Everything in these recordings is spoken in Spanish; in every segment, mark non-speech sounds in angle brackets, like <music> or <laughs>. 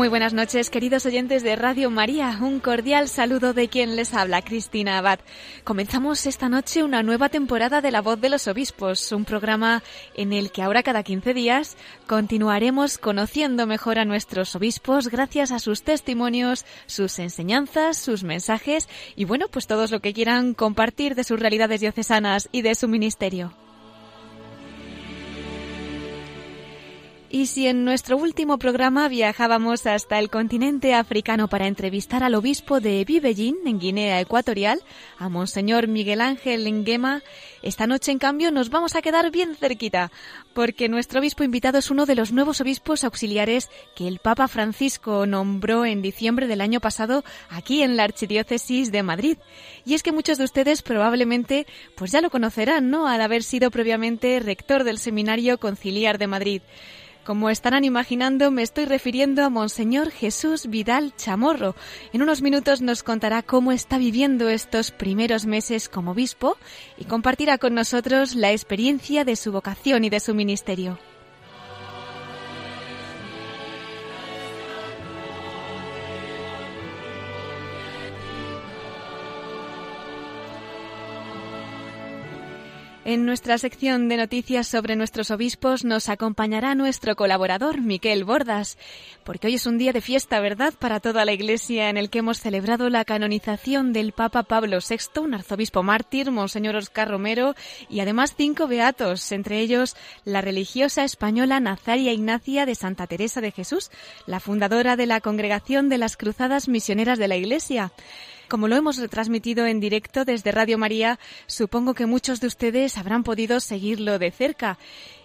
Muy buenas noches, queridos oyentes de Radio María. Un cordial saludo de quien les habla, Cristina Abad. Comenzamos esta noche una nueva temporada de La Voz de los Obispos, un programa en el que ahora cada 15 días continuaremos conociendo mejor a nuestros obispos gracias a sus testimonios, sus enseñanzas, sus mensajes y bueno, pues todos lo que quieran compartir de sus realidades diocesanas y de su ministerio. Y si en nuestro último programa viajábamos hasta el continente africano para entrevistar al obispo de Vivellín, en Guinea Ecuatorial, a Monseñor Miguel Ángel Nguema, esta noche en cambio nos vamos a quedar bien cerquita, porque nuestro obispo invitado es uno de los nuevos obispos auxiliares que el Papa Francisco nombró en diciembre del año pasado aquí en la Archidiócesis de Madrid. Y es que muchos de ustedes probablemente pues ya lo conocerán, ¿no? Al haber sido previamente rector del Seminario Conciliar de Madrid. Como estarán imaginando, me estoy refiriendo a Monseñor Jesús Vidal Chamorro. En unos minutos nos contará cómo está viviendo estos primeros meses como obispo y compartirá con nosotros la experiencia de su vocación y de su ministerio. En nuestra sección de noticias sobre nuestros obispos nos acompañará nuestro colaborador, Miquel Bordas, porque hoy es un día de fiesta, ¿verdad?, para toda la Iglesia en el que hemos celebrado la canonización del Papa Pablo VI, un arzobispo mártir, Monseñor Oscar Romero, y además cinco beatos, entre ellos la religiosa española Nazaria Ignacia de Santa Teresa de Jesús, la fundadora de la Congregación de las Cruzadas Misioneras de la Iglesia. Como lo hemos retransmitido en directo desde Radio María, supongo que muchos de ustedes habrán podido seguirlo de cerca.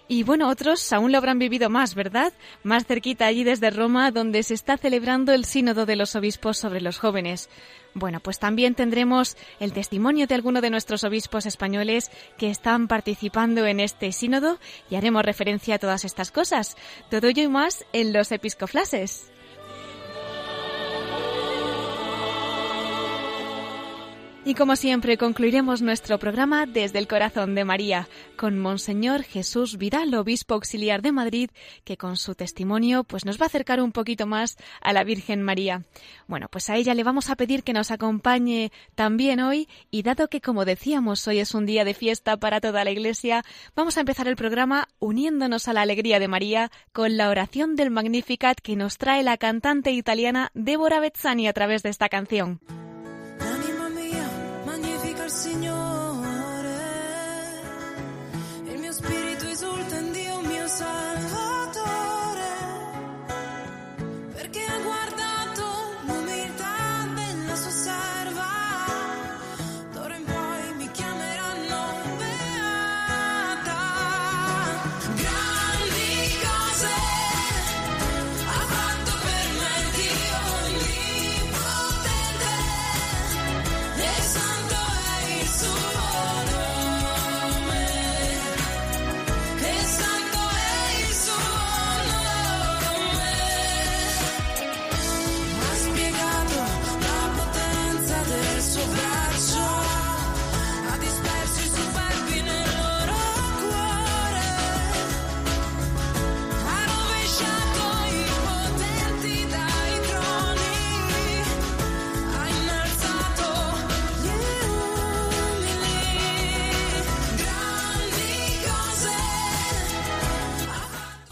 Y bueno, otros aún lo habrán vivido más, ¿verdad? Más cerquita allí desde Roma, donde se está celebrando el Sínodo de los Obispos sobre los jóvenes. Bueno, pues también tendremos el testimonio de alguno de nuestros obispos españoles que están participando en este sínodo y haremos referencia a todas estas cosas. Todo ello y más en los episcoflases. Y como siempre concluiremos nuestro programa desde el corazón de María, con Monseñor Jesús Vidal, obispo auxiliar de Madrid, que con su testimonio pues nos va a acercar un poquito más a la Virgen María. Bueno, pues a ella le vamos a pedir que nos acompañe también hoy y dado que como decíamos hoy es un día de fiesta para toda la Iglesia, vamos a empezar el programa uniéndonos a la alegría de María con la oración del Magnificat que nos trae la cantante italiana Débora Bezzani a través de esta canción. Il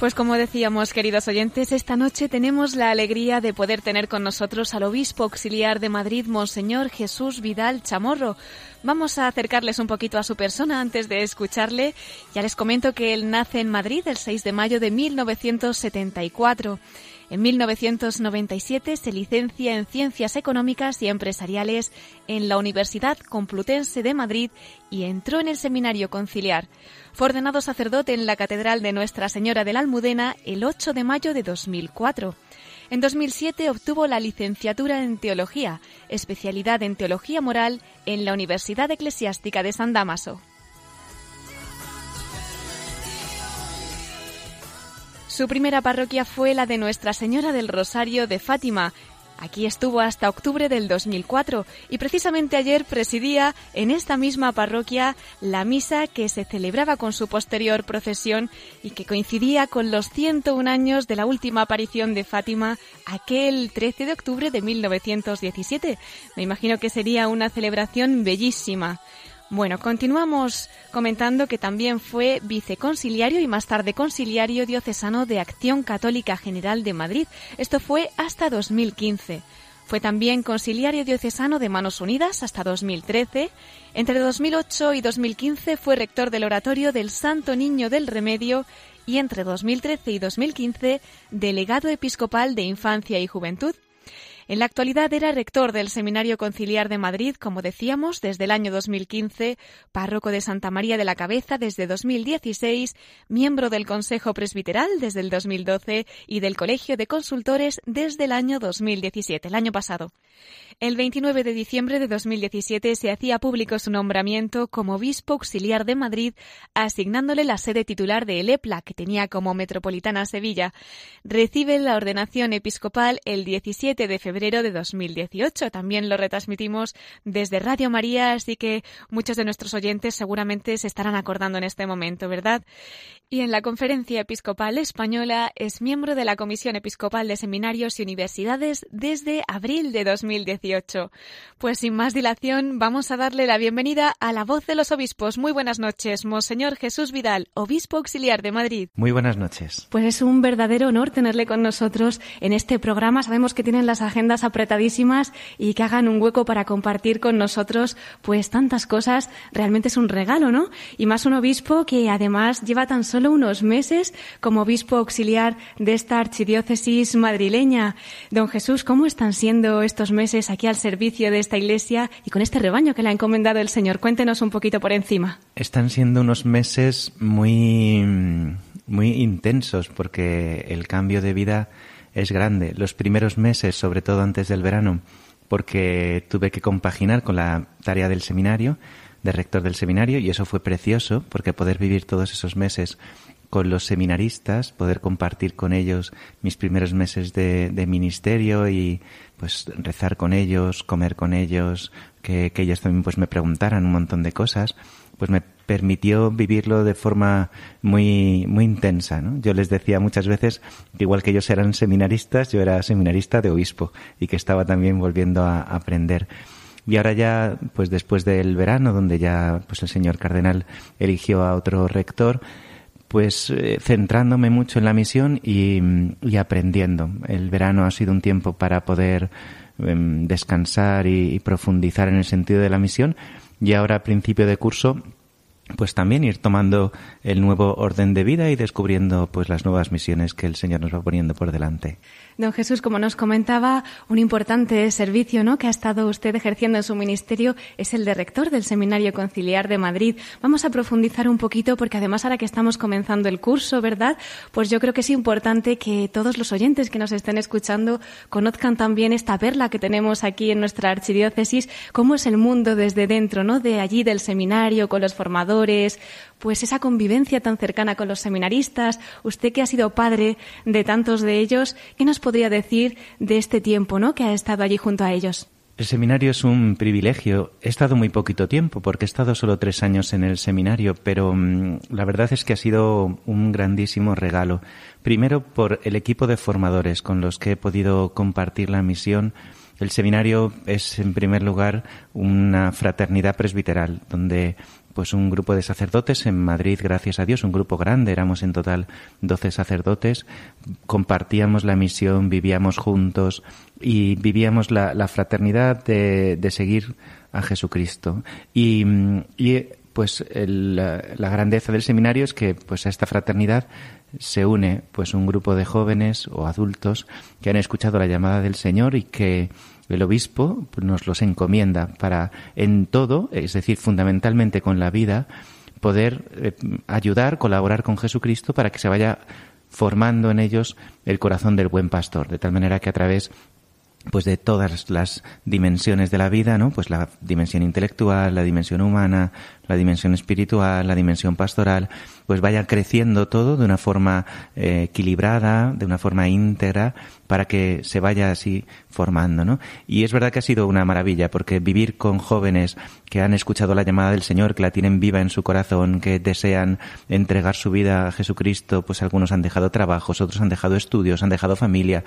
Pues como decíamos, queridos oyentes, esta noche tenemos la alegría de poder tener con nosotros al obispo auxiliar de Madrid, Monseñor Jesús Vidal Chamorro. Vamos a acercarles un poquito a su persona antes de escucharle. Ya les comento que él nace en Madrid el 6 de mayo de 1974. En 1997 se licencia en Ciencias Económicas y Empresariales en la Universidad Complutense de Madrid y entró en el Seminario Conciliar. Fue ordenado sacerdote en la Catedral de Nuestra Señora de la Almudena el 8 de mayo de 2004. En 2007 obtuvo la licenciatura en Teología, especialidad en Teología Moral en la Universidad Eclesiástica de San Damaso. Su primera parroquia fue la de Nuestra Señora del Rosario de Fátima. Aquí estuvo hasta octubre del 2004 y precisamente ayer presidía en esta misma parroquia la misa que se celebraba con su posterior procesión y que coincidía con los 101 años de la última aparición de Fátima aquel 13 de octubre de 1917. Me imagino que sería una celebración bellísima. Bueno, continuamos comentando que también fue viceconciliario y más tarde conciliario diocesano de Acción Católica General de Madrid. Esto fue hasta 2015. Fue también conciliario diocesano de Manos Unidas hasta 2013. Entre 2008 y 2015 fue rector del Oratorio del Santo Niño del Remedio y entre 2013 y 2015 delegado episcopal de Infancia y Juventud. En la actualidad era rector del Seminario Conciliar de Madrid, como decíamos, desde el año 2015, párroco de Santa María de la Cabeza desde 2016, miembro del Consejo Presbiteral desde el 2012 y del Colegio de Consultores desde el año 2017, el año pasado. El 29 de diciembre de 2017 se hacía público su nombramiento como obispo auxiliar de Madrid, asignándole la sede titular de Elepla, que tenía como metropolitana Sevilla. Recibe la ordenación episcopal el 17 de febrero de 2018. También lo retransmitimos desde Radio María, así que muchos de nuestros oyentes seguramente se estarán acordando en este momento, ¿verdad? Y en la Conferencia Episcopal Española es miembro de la Comisión Episcopal de Seminarios y Universidades desde abril de 2018. Pues sin más dilación, vamos a darle la bienvenida a la voz de los obispos. Muy buenas noches, Monseñor Jesús Vidal, obispo auxiliar de Madrid. Muy buenas noches. Pues es un verdadero honor tenerle con nosotros en este programa. Sabemos que tienen las agendas apretadísimas y que hagan un hueco para compartir con nosotros pues tantas cosas. Realmente es un regalo, ¿no? Y más un obispo que además lleva tan solo unos meses como obispo auxiliar de esta archidiócesis madrileña. Don Jesús, ¿cómo están siendo estos meses aquí al servicio de esta iglesia y con este rebaño que le ha encomendado el Señor? Cuéntenos un poquito por encima. Están siendo unos meses muy, muy intensos porque el cambio de vida es grande. Los primeros meses, sobre todo antes del verano, porque tuve que compaginar con la tarea del seminario, de rector del seminario, y eso fue precioso, porque poder vivir todos esos meses con los seminaristas, poder compartir con ellos mis primeros meses de, ministerio y pues rezar con ellos, comer con ellos, que, que ellos también pues me preguntaran un montón de cosas, pues me permitió vivirlo de forma muy, muy intensa. ¿no? Yo les decía muchas veces que igual que ellos eran seminaristas, yo era seminarista de obispo y que estaba también volviendo a aprender. Y ahora ya, pues después del verano, donde ya pues el señor cardenal eligió a otro rector, pues eh, centrándome mucho en la misión y, y, aprendiendo. El verano ha sido un tiempo para poder eh, descansar y, y profundizar en el sentido de la misión y ahora a principio de curso pues también ir tomando el nuevo orden de vida y descubriendo pues las nuevas misiones que el Señor nos va poniendo por delante. Don Jesús, como nos comentaba, un importante servicio ¿no? que ha estado usted ejerciendo en su ministerio es el de rector del Seminario Conciliar de Madrid. Vamos a profundizar un poquito porque además ahora que estamos comenzando el curso, ¿verdad? Pues yo creo que es importante que todos los oyentes que nos estén escuchando conozcan también esta perla que tenemos aquí en nuestra archidiócesis, cómo es el mundo desde dentro, ¿no? De allí del seminario, con los formadores, pues esa convivencia tan cercana con los seminaristas, usted que ha sido padre de tantos de ellos, ¿qué nos podría decir de este tiempo, ¿no? Que ha estado allí junto a ellos. El seminario es un privilegio. He estado muy poquito tiempo porque he estado solo tres años en el seminario, pero um, la verdad es que ha sido un grandísimo regalo. Primero por el equipo de formadores con los que he podido compartir la misión. El seminario es, en primer lugar, una fraternidad presbiteral, donde pues un grupo de sacerdotes en Madrid, gracias a Dios, un grupo grande, éramos en total 12 sacerdotes, compartíamos la misión, vivíamos juntos y vivíamos la, la fraternidad de, de, seguir a Jesucristo. Y, y pues la, la, grandeza del seminario es que pues a esta fraternidad se une pues un grupo de jóvenes o adultos que han escuchado la llamada del Señor y que el obispo nos los encomienda para en todo, es decir, fundamentalmente con la vida, poder eh, ayudar, colaborar con Jesucristo para que se vaya formando en ellos el corazón del buen pastor, de tal manera que a través pues de todas las dimensiones de la vida, ¿no? Pues la dimensión intelectual, la dimensión humana, la dimensión espiritual, la dimensión pastoral, pues vaya creciendo todo de una forma eh, equilibrada, de una forma íntegra, para que se vaya así formando, ¿no? Y es verdad que ha sido una maravilla, porque vivir con jóvenes que han escuchado la llamada del Señor, que la tienen viva en su corazón, que desean entregar su vida a Jesucristo, pues algunos han dejado trabajos, otros han dejado estudios, han dejado familia,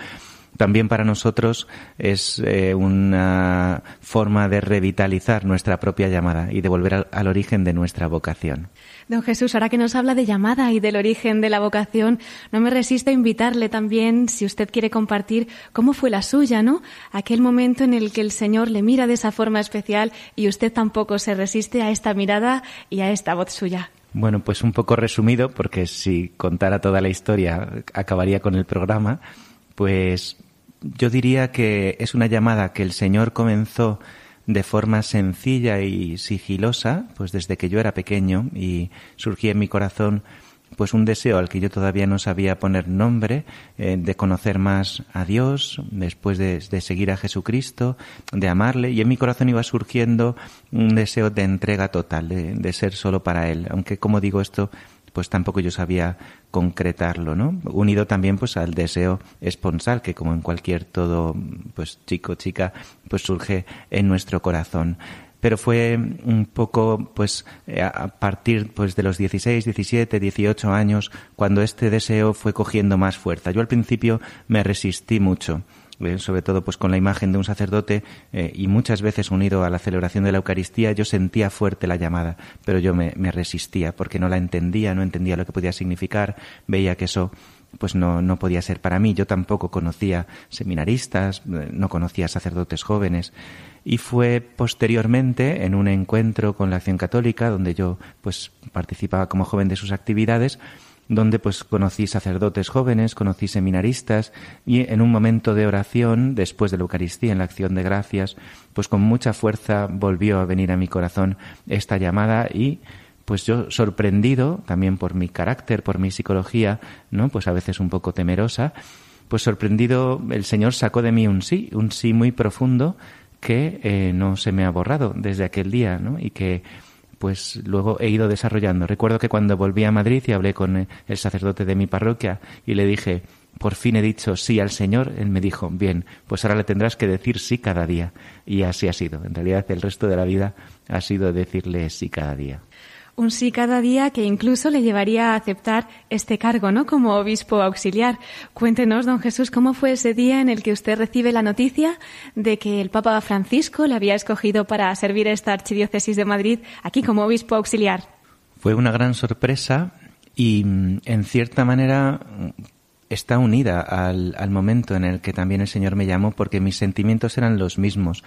también para nosotros es eh, una forma de revitalizar nuestra propia llamada y de volver al, al, origen de nuestra vocación. Don Jesús, ahora que nos habla de llamada y del origen de la vocación, no me resisto a invitarle también, si usted quiere compartir, cómo fue la suya, ¿no? Aquel momento en el que el Señor le mira de esa forma especial y usted tampoco se resiste a esta mirada y a esta voz suya. Bueno, pues un poco resumido, porque si contara toda la historia acabaría con el programa pues yo diría que es una llamada que el Señor comenzó de forma sencilla y sigilosa, pues desde que yo era pequeño y surgía en mi corazón pues un deseo al que yo todavía no sabía poner nombre, eh, de conocer más a Dios, después de, de, seguir a Jesucristo, de amarle, y en mi corazón iba surgiendo un deseo de entrega total, de, de ser solo para Él. Aunque, como digo esto, pues tampoco yo sabía concretarlo, ¿no? Unido también pues al deseo esponsal que como en cualquier todo pues chico chica pues surge en nuestro corazón pero fue un poco pues a partir pues de los 16, 17, 18 años cuando este deseo fue cogiendo más fuerza. Yo al principio me resistí mucho sobre todo pues con la imagen de un sacerdote eh, y muchas veces unido a la celebración de la Eucaristía, yo sentía fuerte la llamada, pero yo me, me, resistía porque no la entendía, no entendía lo que podía significar, veía que eso pues no, no podía ser para mí. Yo tampoco conocía seminaristas, eh, no conocía sacerdotes jóvenes y fue posteriormente en un encuentro con la Acción Católica donde yo pues participaba como joven de sus actividades donde pues conocí sacerdotes jóvenes, conocí seminaristas y en un momento de oración, después de la Eucaristía, en la acción de gracias, pues con mucha fuerza volvió a venir a mi corazón esta llamada y pues yo sorprendido también por mi carácter, por mi psicología, ¿no? Pues a veces un poco temerosa, pues sorprendido el Señor sacó de mí un sí, un sí muy profundo que eh, no se me ha borrado desde aquel día, ¿no? Y que pues luego he ido desarrollando. Recuerdo que cuando volví a Madrid y hablé con el sacerdote de mi parroquia y le dije, por fin he dicho sí al Señor, él me dijo, bien, pues ahora le tendrás que decir sí cada día. Y así ha sido. En realidad el resto de la vida ha sido decirle sí cada día un sí cada día que incluso le llevaría a aceptar este cargo, ¿no? Como obispo auxiliar. Cuéntenos, don Jesús, cómo fue ese día en el que usted recibe la noticia de que el Papa Francisco le había escogido para servir esta archidiócesis de Madrid aquí como obispo auxiliar. Fue una gran sorpresa y, en cierta manera, está unida al momento en el que también el Señor me llamó porque mis sentimientos eran los mismos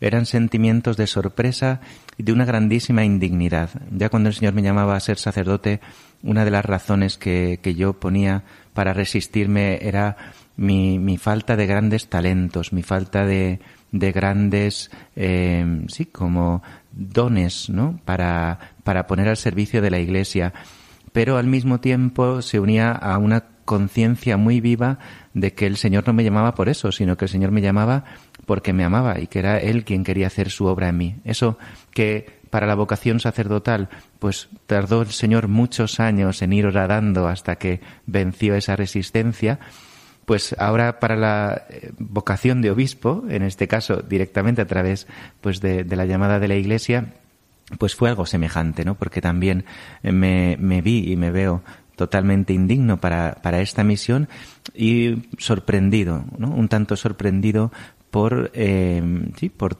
eran sentimientos de sorpresa y de una grandísima indignidad. Ya cuando el Señor me llamaba a ser sacerdote, una de las razones que, que yo ponía para resistirme era mi, falta de grandes talentos, mi falta de, de grandes, eh, sí, como dones, ¿no? Para, para poner al servicio de la Iglesia. Pero al mismo tiempo se unía a una conciencia muy viva de que el Señor no me llamaba por eso, sino que el Señor me llamaba porque me amaba y que era Él quien quería hacer su obra en mí. Eso que para la vocación sacerdotal, pues tardó el Señor muchos años en ir horadando hasta que venció esa resistencia, pues ahora para la eh, vocación de obispo, en este caso directamente a través pues de, la llamada de la Iglesia, pues fue algo semejante, ¿no? Porque también me, me vi y me veo totalmente indigno para, para esta misión y sorprendido, ¿no? Un tanto sorprendido por, eh, sí, por,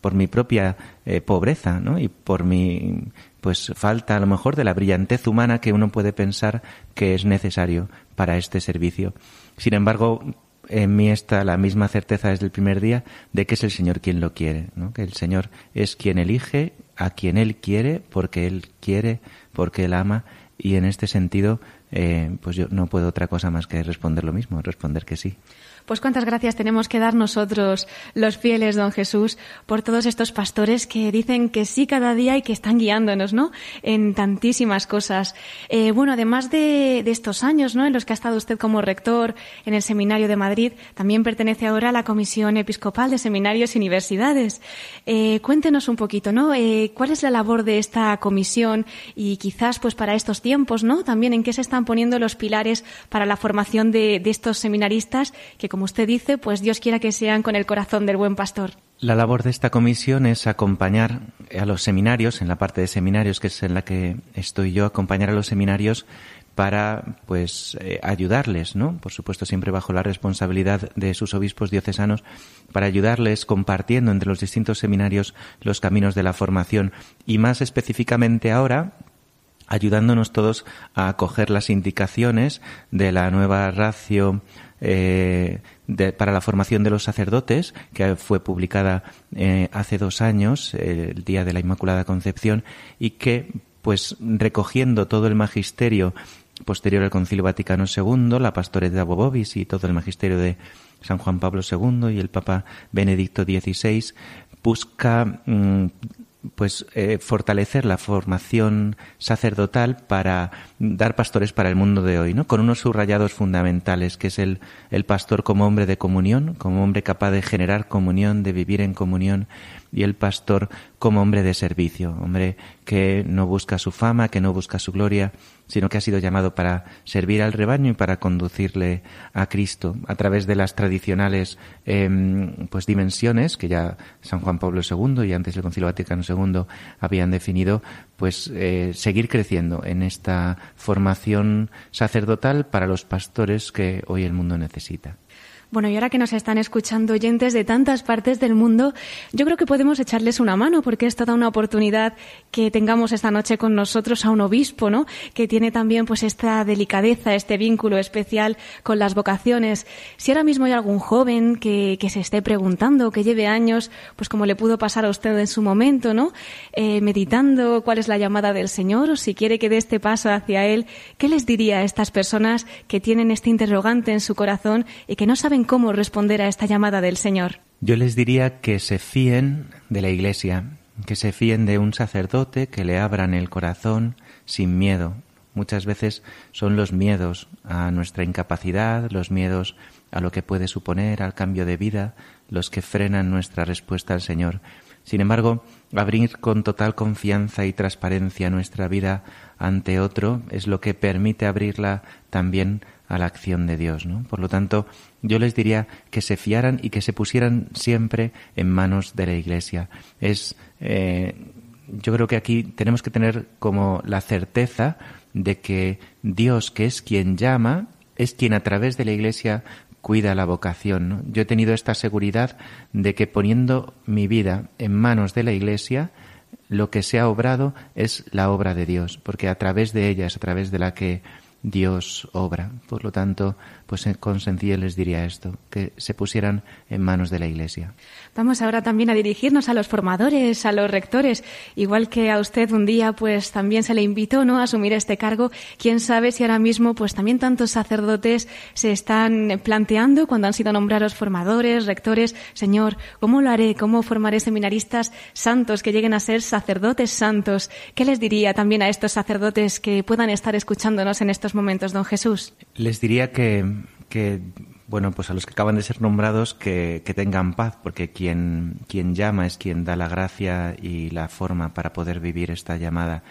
por mi propia eh, pobreza, ¿no? Y por mi, pues, falta a lo mejor de la brillantez humana que uno puede pensar que es necesario para este servicio. Sin embargo, en mí está la misma certeza desde el primer día de que es el Señor quien lo quiere, ¿no? que el Señor es quien elige a quien Él quiere, porque Él quiere, porque Él ama y en este sentido eh, pues yo no puedo otra cosa más que responder lo mismo, responder que sí. Pues cuántas gracias tenemos que dar nosotros, los fieles, don Jesús, por todos estos pastores que dicen que sí cada día y que están guiándonos, ¿no? En tantísimas cosas. Eh, bueno, además de, estos años, ¿no? En los que ha estado usted como rector en el Seminario de Madrid, también pertenece ahora a la Comisión Episcopal de Seminarios y Universidades. Eh, cuéntenos un poquito, ¿no? Eh, ¿Cuál es la labor de esta comisión y quizás, pues, para estos tiempos, ¿no? También en qué se están poniendo los pilares para la formación de, de estos seminaristas que, como usted dice, pues Dios quiera que sean con el corazón del buen pastor. La labor de esta comisión es acompañar a los seminarios, en la parte de seminarios que es en la que estoy yo, acompañar a los seminarios para pues eh, ayudarles, ¿no? Por supuesto siempre bajo la responsabilidad de sus obispos diocesanos para ayudarles compartiendo entre los distintos seminarios los caminos de la formación y más específicamente ahora ayudándonos todos a acoger las indicaciones de la nueva ratio eh, de, para la formación de los sacerdotes, que fue publicada eh, hace dos años, eh, el día de la Inmaculada Concepción, y que, pues, recogiendo todo el magisterio posterior al Concilio Vaticano II, la Pastoreta Bobobis y todo el magisterio de San Juan Pablo II y el Papa Benedicto XVI, busca mm, pues eh, fortalecer la formación sacerdotal para dar pastores para el mundo de hoy, ¿no? Con unos subrayados fundamentales, que es el, el pastor como hombre de comunión, como hombre capaz de generar comunión, de vivir en comunión, y el pastor como hombre de servicio, hombre que no busca su fama, que no busca su gloria, sino que ha sido llamado para servir al rebaño y para conducirle a Cristo a través de las tradicionales eh, pues dimensiones que ya San Juan Pablo II y antes el Concilio Vaticano II habían definido, pues eh, seguir creciendo en esta formación sacerdotal para los pastores que hoy el mundo necesita. Bueno, y ahora que nos están escuchando oyentes de tantas partes del mundo, yo creo que podemos echarles una mano porque es toda una oportunidad que tengamos esta noche con nosotros a un obispo, ¿no? Que tiene también pues esta delicadeza, este vínculo especial con las vocaciones. Si ahora mismo hay algún joven que, que se esté preguntando, que lleve años, pues como le pudo pasar a usted en su momento, ¿no? Eh, meditando cuál es la llamada del Señor o si quiere que dé este paso hacia Él, ¿qué les diría a estas personas que tienen este interrogante en su corazón y que no saben cómo responder a esta llamada del Señor? Yo les diría que se fíen de la Iglesia, que se fíen de un sacerdote, que le abran el corazón sin miedo. Muchas veces son los miedos a nuestra incapacidad, los miedos a lo que puede suponer, al cambio de vida, los que frenan nuestra respuesta al Señor. Sin embargo, abrir con total confianza y transparencia nuestra vida ante otro es lo que permite abrirla también a la acción de Dios. ¿no? Por lo tanto, yo les diría que se fiaran y que se pusieran siempre en manos de la Iglesia. Es, eh, yo creo que aquí tenemos que tener como la certeza de que Dios, que es quien llama, es quien a través de la Iglesia cuida la vocación. Yo he tenido esta seguridad de que poniendo mi vida en manos de la Iglesia, lo que se ha obrado es la obra de Dios, porque a través de ella es a través de la que Dios obra. Por lo tanto, pues con sencillez les diría esto, que se pusieran en manos de la Iglesia. Vamos ahora también a dirigirnos a los formadores, a los rectores, igual que a usted un día pues también se le invitó, ¿no?, a asumir este cargo. Quién sabe si ahora mismo pues también tantos sacerdotes se están planteando cuando han sido nombrados formadores, rectores, Señor, ¿cómo lo haré? ¿Cómo formaré seminaristas santos que lleguen a ser sacerdotes santos? ¿Qué les diría también a estos sacerdotes que puedan estar escuchándonos en estos momentos, don Jesús? Les diría que, bueno, pues a los que acaban de ser nombrados que, tengan paz, porque quien, llama es quien da la gracia y la forma para poder vivir esta llamada.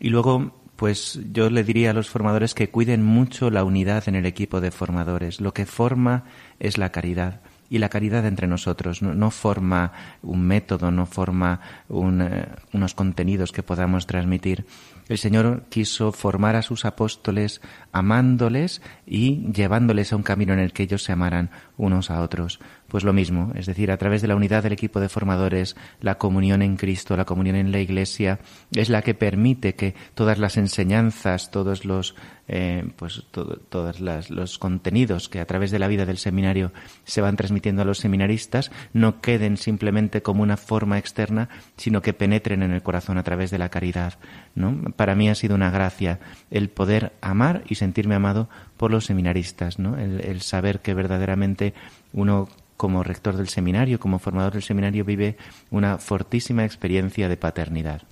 Y luego, pues yo le diría a los formadores que cuiden mucho la unidad en el equipo de formadores. Lo que forma es la caridad y la caridad entre nosotros. No, forma un método, no forma eh, unos contenidos que podamos transmitir. El Señor quiso formar a sus apóstoles amándoles y llevándoles a un camino en el que ellos se amaran unos a otros. Pues lo mismo, es decir, a través de la unidad del equipo de formadores, la comunión en Cristo, la comunión en la Iglesia, es la que permite que todas las enseñanzas, todos los, eh, pues todo, todos las, los contenidos que a través de la vida del seminario se van transmitiendo a los seminaristas no queden simplemente como una forma externa, sino que penetren en el corazón a través de la caridad. ¿no? Para mí ha sido una gracia el poder amar y sentirme amado por los seminaristas, ¿no? el, el saber que verdaderamente uno como rector del seminario, como formador del seminario, vive una fortísima experiencia de paternidad.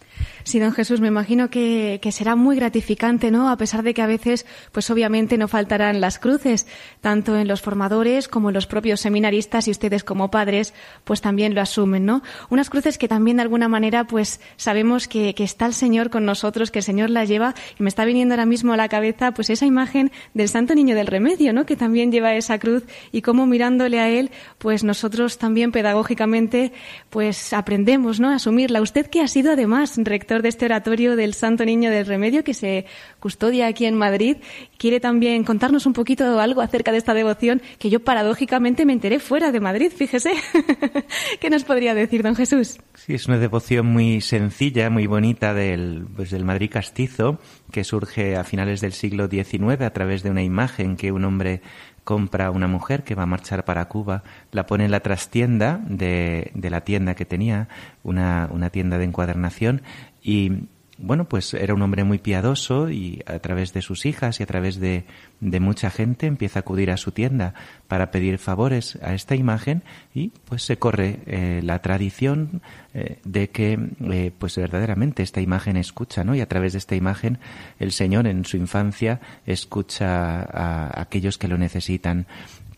Sí, don Jesús, me imagino que, será muy gratificante, ¿no? A pesar de que a veces, pues obviamente no faltarán las cruces, tanto en los formadores como en los propios seminaristas y ustedes como padres, pues también lo asumen, ¿no? Unas cruces que también de alguna manera, pues sabemos que, que está el Señor con nosotros, que el Señor las lleva, y me está viniendo ahora mismo a la cabeza, pues esa imagen del Santo Niño del Remedio, ¿no? Que también lleva esa cruz y cómo mirándole a Él, pues nosotros también pedagógicamente, pues aprendemos, ¿no? A asumirla. Usted que ha sido además rector de este oratorio del Santo Niño del Remedio que se custodia aquí en Madrid, quiere también contarnos un poquito algo acerca de esta devoción que yo paradójicamente me enteré fuera de Madrid, fíjese. <laughs> ¿Qué nos podría decir, don Jesús? Sí, es una devoción muy sencilla, muy bonita del, pues, del Madrid castizo, que surge a finales del siglo XIX a través de una imagen que un hombre compra una mujer que va a marchar para Cuba, la pone en la trastienda de, de la tienda que tenía, una, una tienda de encuadernación, y bueno, pues era un hombre muy piadoso y a través de sus hijas y a través de, de, mucha gente empieza a acudir a su tienda para pedir favores a esta imagen y pues se corre eh, la tradición eh, de que eh, pues verdaderamente esta imagen escucha, ¿no? Y a través de esta imagen el Señor en su infancia escucha a aquellos que lo necesitan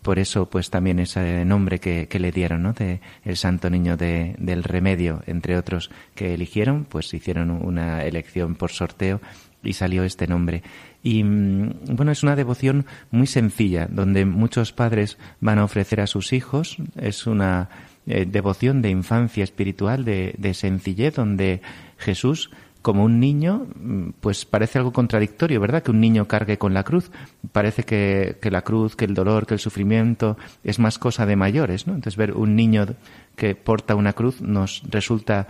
por eso pues también ese nombre que, que le dieron ¿no? de el santo niño de, del remedio entre otros que eligieron pues hicieron una elección por sorteo y salió este nombre y bueno es una devoción muy sencilla donde muchos padres van a ofrecer a sus hijos es una eh, devoción de infancia espiritual de, de sencillez donde Jesús como un niño, pues parece algo contradictorio, ¿verdad? Que un niño cargue con la cruz. Parece que, que, la cruz, que el dolor, que el sufrimiento es más cosa de mayores, ¿no? Entonces ver un niño que porta una cruz nos resulta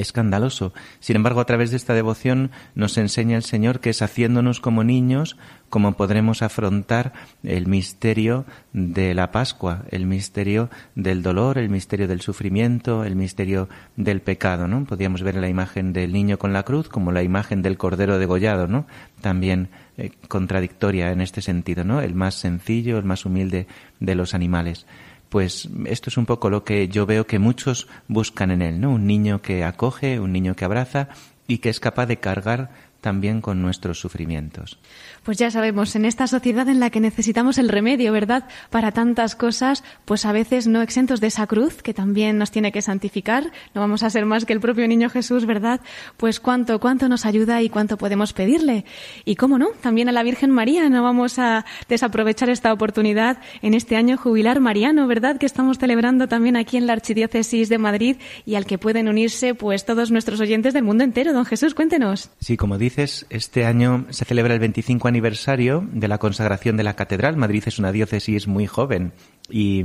escandaloso. Sin embargo, a través de esta devoción nos enseña el Señor que es haciéndonos como niños como podremos afrontar el misterio de la Pascua, el misterio del dolor, el misterio del sufrimiento, el misterio del pecado, ¿no? Podríamos ver la imagen del niño con la cruz como la imagen del cordero degollado, ¿no? También eh, contradictoria en este sentido, ¿no? El más sencillo, el más humilde de los animales pues esto es un poco lo que yo veo que muchos buscan en él, ¿no? Un niño que acoge, un niño que abraza y que es capaz de cargar también con nuestros sufrimientos. Pues ya sabemos, en esta sociedad en la que necesitamos el remedio, ¿verdad? Para tantas cosas, pues a veces no exentos de esa cruz que también nos tiene que santificar. No vamos a ser más que el propio niño Jesús, ¿verdad? Pues cuánto, cuánto nos ayuda y cuánto podemos pedirle. Y cómo no, también a la Virgen María no vamos a desaprovechar esta oportunidad en este año jubilar mariano, ¿verdad? Que estamos celebrando también aquí en la Archidiócesis de Madrid y al que pueden unirse pues todos nuestros oyentes del mundo entero. Don Jesús, cuéntenos. Sí, como este año se celebra el 25 aniversario de la consagración de la catedral. Madrid es una diócesis muy joven y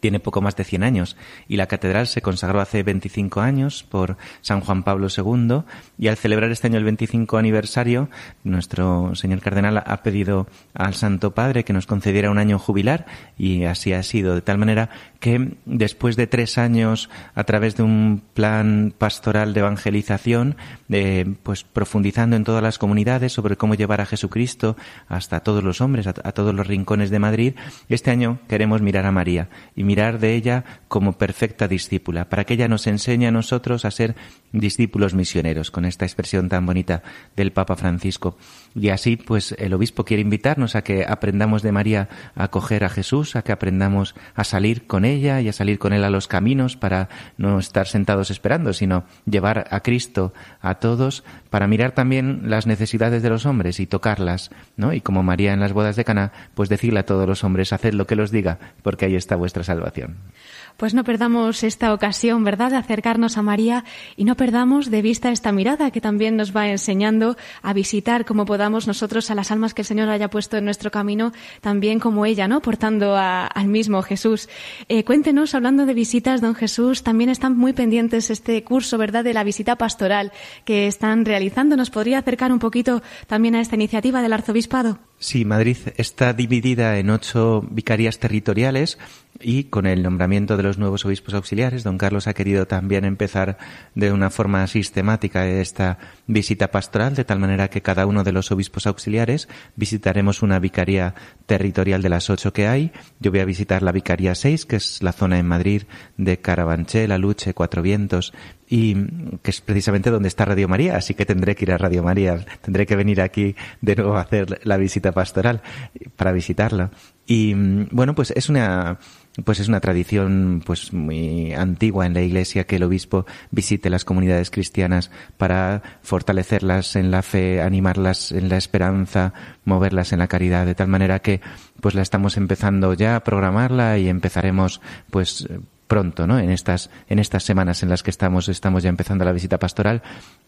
tiene poco más de 100 años y la catedral se consagró hace 25 años por San Juan Pablo II y al celebrar este año el 25 aniversario nuestro señor cardenal ha pedido al Santo Padre que nos concediera un año jubilar y así ha sido de tal manera que después de tres años a través de un plan pastoral de evangelización eh, pues profundizando en todas las comunidades sobre cómo llevar a Jesucristo hasta todos los hombres a, todos los rincones de Madrid este año queremos mirar a María mirar de ella como perfecta discípula, para que ella nos enseñe a nosotros a ser discípulos misioneros, con esta expresión tan bonita del Papa Francisco. Y así, pues, el obispo quiere invitarnos a que aprendamos de María a acoger a Jesús, a que aprendamos a salir con ella y a salir con él a los caminos para no estar sentados esperando, sino llevar a Cristo a todos, para mirar también las necesidades de los hombres y tocarlas, ¿no? Y como María en las bodas de Cana, pues decirle a todos los hombres, haced lo que los diga, porque ahí está vuestra salvación. Pues no perdamos esta ocasión, ¿verdad?, de acercarnos a María y no perdamos de vista esta mirada que también nos va enseñando a visitar como podamos nosotros a las almas que el Señor haya puesto en nuestro camino, también como ella, ¿no?, portando a, al mismo Jesús. Eh, cuéntenos, hablando de visitas, don Jesús, también están muy pendientes este curso, ¿verdad?, de la visita pastoral que están realizando. ¿Nos podría acercar un poquito también a esta iniciativa del arzobispado? Sí, Madrid está dividida en ocho vicarías territoriales y con el nombramiento de los nuevos obispos auxiliares, don Carlos ha querido también empezar de una forma sistemática esta visita pastoral, de tal manera que cada uno de los obispos auxiliares visitaremos una vicaría territorial de las ocho que hay. Yo voy a visitar la vicaría seis, que es la zona en Madrid de Carabanchel, La Luche, Cuatro Vientos, y que es precisamente donde está Radio María, así que tendré que ir a Radio María, tendré que venir aquí de nuevo a hacer la visita pastoral para visitarla. Y bueno, pues es una pues es una tradición pues muy antigua en la iglesia que el obispo visite las comunidades cristianas para fortalecerlas en la fe, animarlas en la esperanza, moverlas en la caridad, de tal manera que pues la estamos empezando ya a programarla y empezaremos pues pronto, ¿no? En estas, en estas semanas en las que estamos, estamos ya empezando la visita pastoral.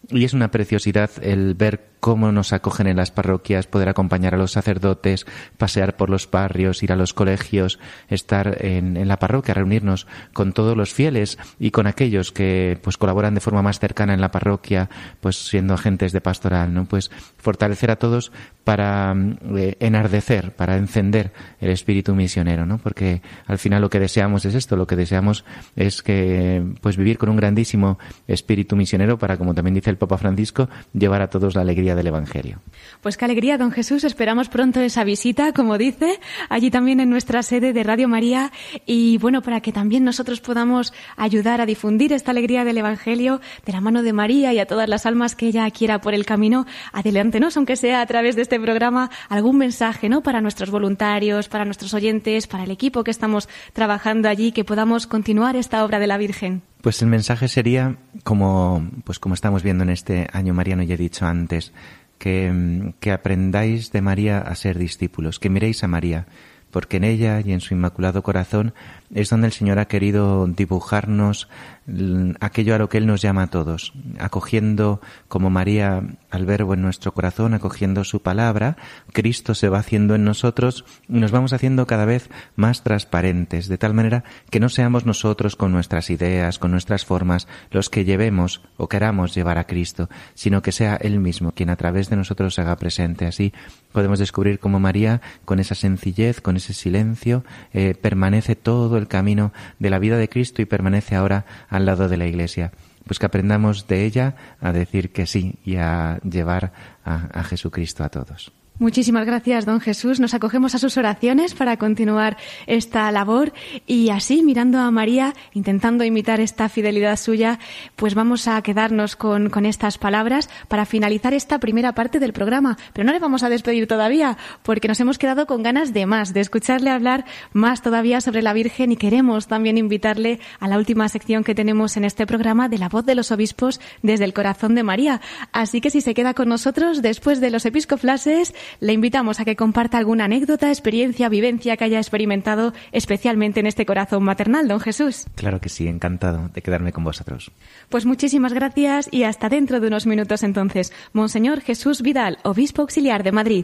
Y es una preciosidad el ver cómo nos acogen en las parroquias, poder acompañar a los sacerdotes, pasear por los barrios, ir a los colegios, estar en, en la parroquia, reunirnos con todos los fieles y con aquellos que pues colaboran de forma más cercana en la parroquia, pues siendo agentes de pastoral, ¿no? Pues fortalecer a todos para eh, enardecer, para encender el espíritu misionero, ¿no? Porque al final lo que deseamos es esto, lo que deseamos es que pues vivir con un grandísimo espíritu misionero para, como también dice el Papa Francisco, llevar a todos la alegría del Evangelio. Pues qué alegría, don Jesús. Esperamos pronto esa visita, como dice, allí también en nuestra sede de Radio María. Y bueno, para que también nosotros podamos ayudar a difundir esta alegría del Evangelio de la mano de María y a todas las almas que ella quiera por el camino, adelántenos, aunque sea a través de este programa, algún mensaje, ¿no? Para nuestros voluntarios, para nuestros oyentes, para el equipo que estamos trabajando allí, que podamos continuar esta obra de la Virgen. Pues el mensaje sería como, pues como estamos viendo en este año mariano, ya he dicho antes, que, que aprendáis de María a ser discípulos, que miréis a María, porque en ella y en su inmaculado corazón es donde el Señor ha querido dibujarnos aquello a lo que Él nos llama a todos, acogiendo como María al Verbo en nuestro corazón, acogiendo su palabra, Cristo se va haciendo en nosotros y nos vamos haciendo cada vez más transparentes, de tal manera que no seamos nosotros con nuestras ideas, con nuestras formas, los que llevemos o queramos llevar a Cristo, sino que sea Él mismo quien a través de nosotros se haga presente. Así podemos descubrir cómo María, con esa sencillez, con ese silencio, eh, permanece todo el camino de la vida de Cristo y permanece ahora al lado de la Iglesia. Pues que aprendamos de ella a decir que sí y a llevar a, Jesucristo a todos. Muchísimas gracias, don Jesús. Nos acogemos a sus oraciones para continuar esta labor y así, mirando a María, intentando imitar esta fidelidad suya, pues vamos a quedarnos con, con, estas palabras para finalizar esta primera parte del programa. Pero no le vamos a despedir todavía, porque nos hemos quedado con ganas de más, de escucharle hablar más todavía sobre la Virgen y queremos también invitarle a la última sección que tenemos en este programa de la voz de los obispos desde el corazón de María. Así que si se queda con nosotros después de los episcoflases, le invitamos a que comparta alguna anécdota, experiencia, vivencia que haya experimentado especialmente en este corazón maternal, don Jesús. Claro que sí, encantado de quedarme con vosotros. Pues muchísimas gracias y hasta dentro de unos minutos entonces. Monseñor Jesús Vidal, obispo auxiliar de Madrid.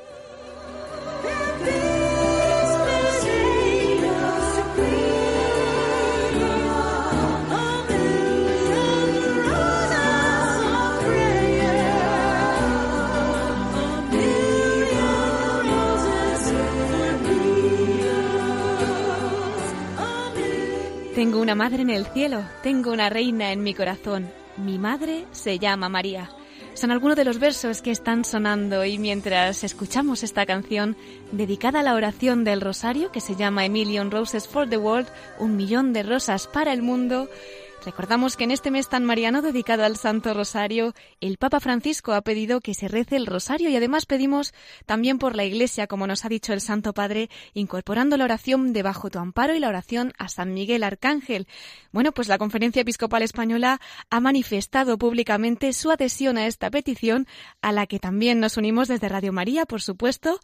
Tengo una madre en el cielo, tengo una reina en mi corazón. Mi madre se llama María. Son algunos de los versos que están sonando y mientras escuchamos esta canción dedicada a la oración del rosario que se llama A Million Roses for the World, un millón de rosas para el mundo, Recordamos que en este mes tan mariano dedicado al Santo Rosario, el Papa Francisco ha pedido que se rece el rosario y además pedimos también por la Iglesia, como nos ha dicho el Santo Padre, incorporando la oración debajo tu amparo y la oración a San Miguel Arcángel. Bueno, pues la Conferencia Episcopal Española ha manifestado públicamente su adhesión a esta petición, a la que también nos unimos desde Radio María, por supuesto,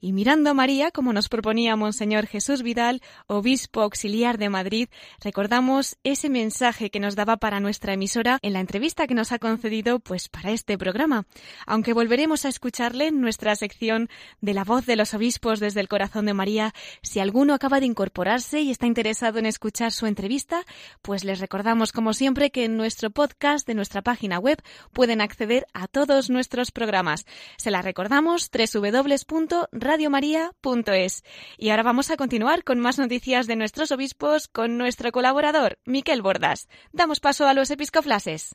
y mirando a María, como nos proponía Monseñor Jesús Vidal, obispo auxiliar de Madrid, recordamos ese mensaje que nos daba para nuestra emisora en la entrevista que nos ha concedido pues para este programa. Aunque volveremos a escucharle en nuestra sección de la voz de los obispos desde el corazón de María, si alguno acaba de incorporarse y está interesado en escuchar su entrevista, pues les recordamos como siempre que en nuestro podcast de nuestra página web pueden acceder a todos nuestros programas. Se la recordamos www radiomaria.es. Y ahora vamos a continuar con más noticias de nuestros obispos con nuestro colaborador, Miquel Bordas. Damos paso a los episcoflases.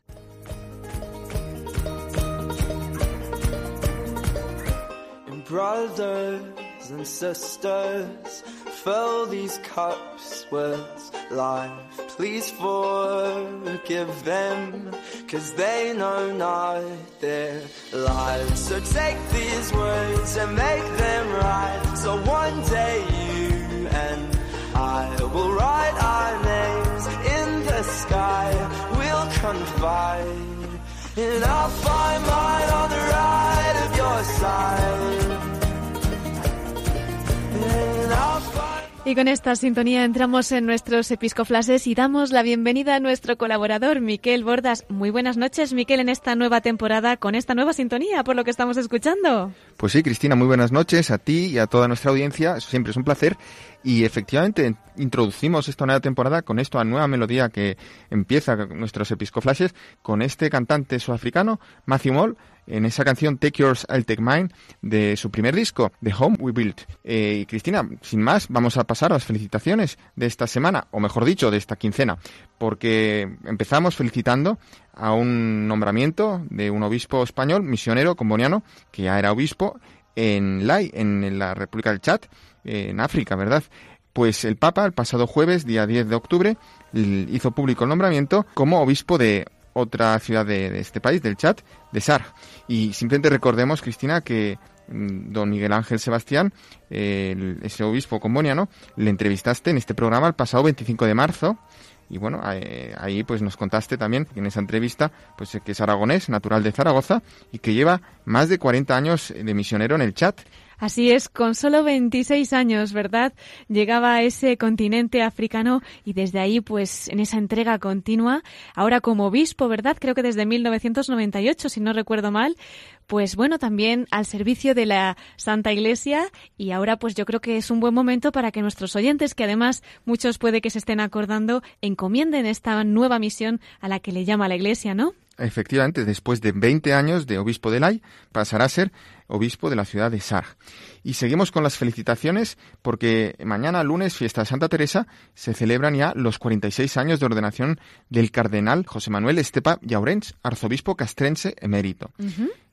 Brothers and sisters, fill these cups with life. Please forgive them, cause they know not their lives. So take these words and make them right. So one day you and I will write our names in Y con esta sintonía entramos en nuestros episcoflases y damos la bienvenida a nuestro colaborador, Miquel Bordas. Muy buenas noches, Miquel, en esta nueva temporada con esta nueva sintonía, por lo que estamos escuchando. Pues sí, Cristina, muy buenas noches a ti y a toda nuestra audiencia. Siempre es un placer. Y efectivamente, introducimos esta nueva temporada con esta nueva melodía que empieza nuestros episcoflases con este cantante sudafricano, Matthew Moll, en esa canción Take Yours, I'll Take Mine de su primer disco, The Home We Built. Eh, y Cristina, sin más, vamos a pasar a las felicitaciones de esta semana, o mejor dicho, de esta quincena, porque empezamos felicitando a un nombramiento de un obispo español, misionero, comboniano, que ya era obispo, en Lai, en la República del Chad, en África, ¿verdad? Pues el Papa, el pasado jueves, día 10 de octubre, hizo público el nombramiento como obispo de otra ciudad de, este país, del Chad, de Sar. Y simplemente recordemos, Cristina, que mm, don Miguel Ángel Sebastián, eh, ese obispo comboniano, le entrevistaste en este programa el pasado 25 de marzo. Y bueno, ahí pues nos contaste también en esa entrevista pues que es aragonés, natural de Zaragoza y que lleva más de 40 años de misionero en el chat. Así es, con solo 26 años, ¿verdad? Llegaba a ese continente africano y desde ahí, pues, en esa entrega continua, ahora como obispo, ¿verdad? Creo que desde 1998, si no recuerdo mal, pues bueno, también al servicio de la Santa Iglesia y ahora pues yo creo que es un buen momento para que nuestros oyentes, que además muchos puede que se estén acordando, encomienden esta nueva misión a la que le llama la Iglesia, ¿no? Efectivamente, después de 20 años de obispo de Lai, pasará a ser obispo de la ciudad de Sar. Y seguimos con las felicitaciones porque mañana, lunes, fiesta de Santa Teresa, se celebran ya los 46 años de ordenación del cardenal José Manuel Estepa Llaurens, arzobispo castrense emérito.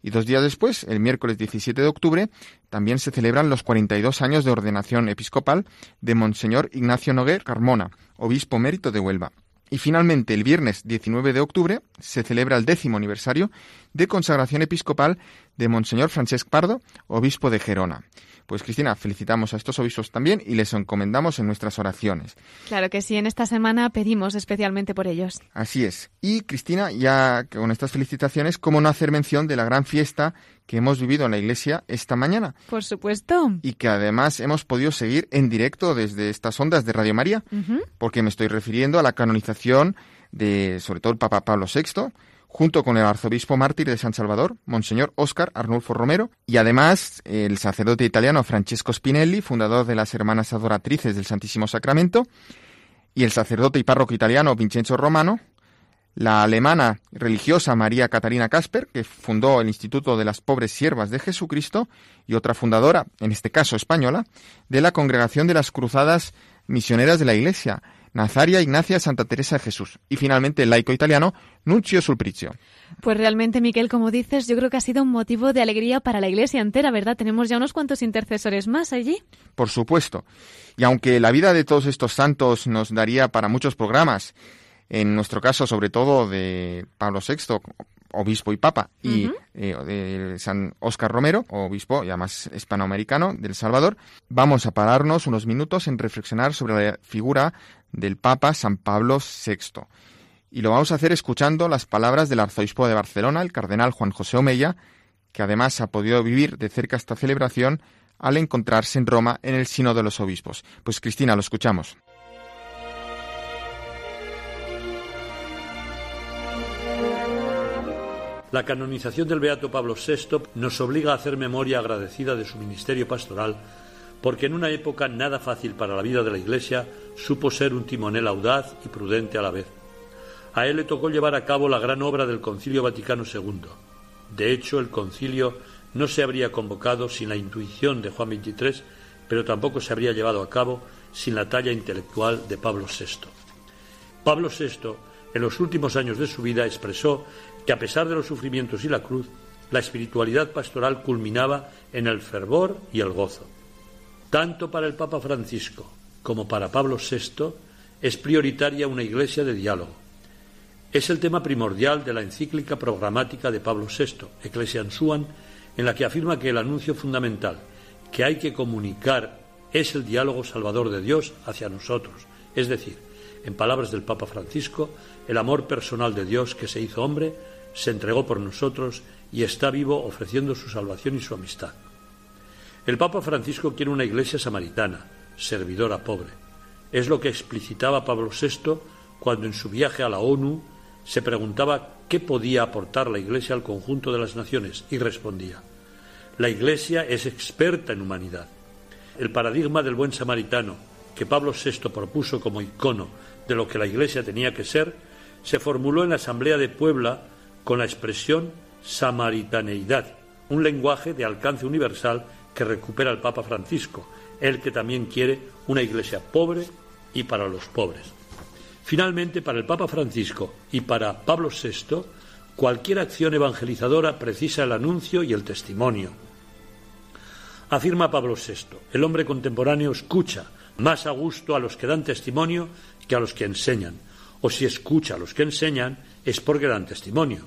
Y dos días después, el miércoles 17 de octubre, también se celebran los 42 años de ordenación episcopal de Monseñor Ignacio Noguer Carmona, obispo emérito de Huelva. Y finalmente, el viernes 19 de octubre se celebra el décimo aniversario de consagración episcopal de Monseñor Francesc Pardo, obispo de Gerona. Pues Cristina, felicitamos a estos obispos también y les encomendamos en nuestras oraciones. Claro que sí, en esta semana pedimos especialmente por ellos. Así es. Y Cristina, ya con estas felicitaciones, ¿cómo no hacer mención de la gran fiesta que hemos vivido en la iglesia esta mañana? Por supuesto. Y que además hemos podido seguir en directo desde estas ondas de Radio María, porque me estoy refiriendo a la canonización de, sobre todo, el Papa Pablo VI, junto con el arzobispo mártir de San Salvador, Monseñor Óscar Arnulfo Romero, y además el sacerdote italiano Francesco Spinelli, fundador de las Hermanas Adoratrices del Santísimo Sacramento, y el sacerdote y párroco italiano Vincenzo Romano, la alemana religiosa María Catarina Casper, que fundó el Instituto de las Pobres Siervas de Jesucristo, y otra fundadora, en este caso española, de la Congregación de las Cruzadas Misioneras de la Iglesia, Nazaria Ignacia Santa Teresa de Jesús. Y finalmente el laico italiano Nuncio Sulpricio. Pues realmente, Miquel, como dices, yo creo que ha sido un motivo de alegría para la iglesia entera, ¿verdad? Tenemos ya unos cuantos intercesores más allí. Por supuesto. Y aunque la vida de todos estos santos nos daría para muchos programas, en nuestro caso sobre todo de Pablo VI, obispo y papa, y eh, de San Óscar Romero, obispo y además hispanoamericano del Salvador, vamos a pararnos unos minutos en reflexionar sobre la figura del Papa San Pablo VI. Y lo vamos a hacer escuchando las palabras del arzobispo de Barcelona, el cardenal Juan José Omeya, que además ha podido vivir de cerca esta celebración al encontrarse en Roma en el Sínodo de los Obispos. Pues Cristina, lo escuchamos. La canonización del Beato Pablo VI nos obliga a hacer memoria agradecida de su ministerio pastoral, porque en una época nada fácil para la vida de la Iglesia supo ser un timonel audaz y prudente a la vez. A él le tocó llevar a cabo la gran obra del Concilio Vaticano II. De hecho, el concilio no se habría convocado sin la intuición de Juan XXIII, pero tampoco se habría llevado a cabo sin la talla intelectual de Pablo VI. Pablo VI, en los últimos años de su vida, expresó que a pesar de los sufrimientos y la cruz, la espiritualidad pastoral culminaba en el fervor y el gozo. Tanto para el Papa Francisco como para Pablo VI es prioritaria una iglesia de diálogo. Es el tema primordial de la encíclica programática de Pablo VI, Ecclesiam Suam, en la que afirma que el anuncio fundamental que hay que comunicar es el diálogo salvador de Dios hacia nosotros, es decir, en palabras del Papa Francisco, el amor personal de Dios que se hizo hombre, se entregó por nosotros y está vivo ofreciendo su salvación y su amistad. El Papa Francisco quiere una iglesia samaritana, servidora pobre. Es lo que explicitaba Pablo VI cuando en su viaje a la ONU se preguntaba qué podía aportar la iglesia al conjunto de las naciones y respondía, la iglesia es experta en humanidad. El paradigma del buen samaritano que Pablo VI propuso como icono de lo que la iglesia tenía que ser, se formuló en la Asamblea de Puebla con la expresión samaritaneidad, un lenguaje de alcance universal que recupera el Papa Francisco, el que también quiere una iglesia pobre y para los pobres. Finalmente, para el Papa Francisco y para Pablo VI, cualquier acción evangelizadora precisa el anuncio y el testimonio. Afirma Pablo VI, el hombre contemporáneo escucha más a gusto a los que dan testimonio que a los que enseñan, o si escucha a los que enseñan es porque dan testimonio.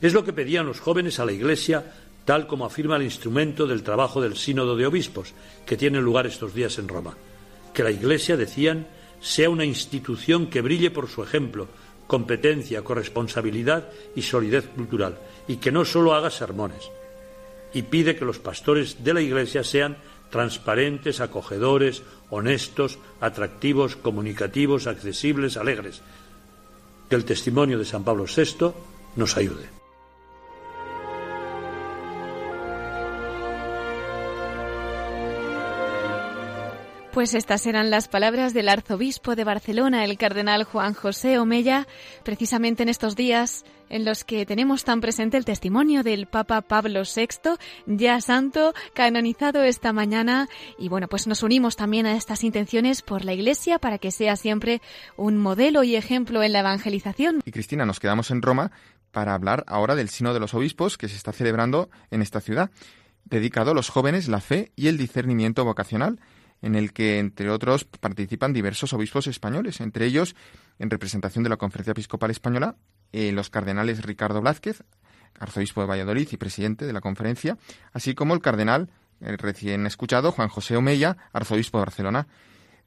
Es lo que pedían los jóvenes a la Iglesia, tal como afirma el instrumento del trabajo del Sínodo de Obispos, que tiene lugar estos días en Roma. Que la Iglesia, decían, sea una institución que brille por su ejemplo, competencia, corresponsabilidad y solidez cultural, y que no solo haga sermones. Y pide que los pastores de la Iglesia sean transparentes, acogedores, honestos, atractivos, comunicativos, accesibles, alegres. Que el testimonio de San Pablo VI nos ayude. Pues estas eran las palabras del arzobispo de Barcelona, el cardenal Juan José Omella, precisamente en estos días en los que tenemos tan presente el testimonio del Papa Pablo VI, ya santo, canonizado esta mañana. Y bueno, pues nos unimos también a estas intenciones por la Iglesia para que sea siempre un modelo y ejemplo en la evangelización. Y Cristina, nos quedamos en Roma para hablar ahora del Sino de los Obispos que se está celebrando en esta ciudad, dedicado a los jóvenes, la fe y el discernimiento vocacional en el que, entre otros, participan diversos obispos españoles, entre ellos, en representación de la Conferencia Episcopal Española, eh, los cardenales Ricardo Blázquez, arzobispo de Valladolid y presidente de la conferencia, así como el cardenal el recién escuchado Juan José Omeya, arzobispo de Barcelona.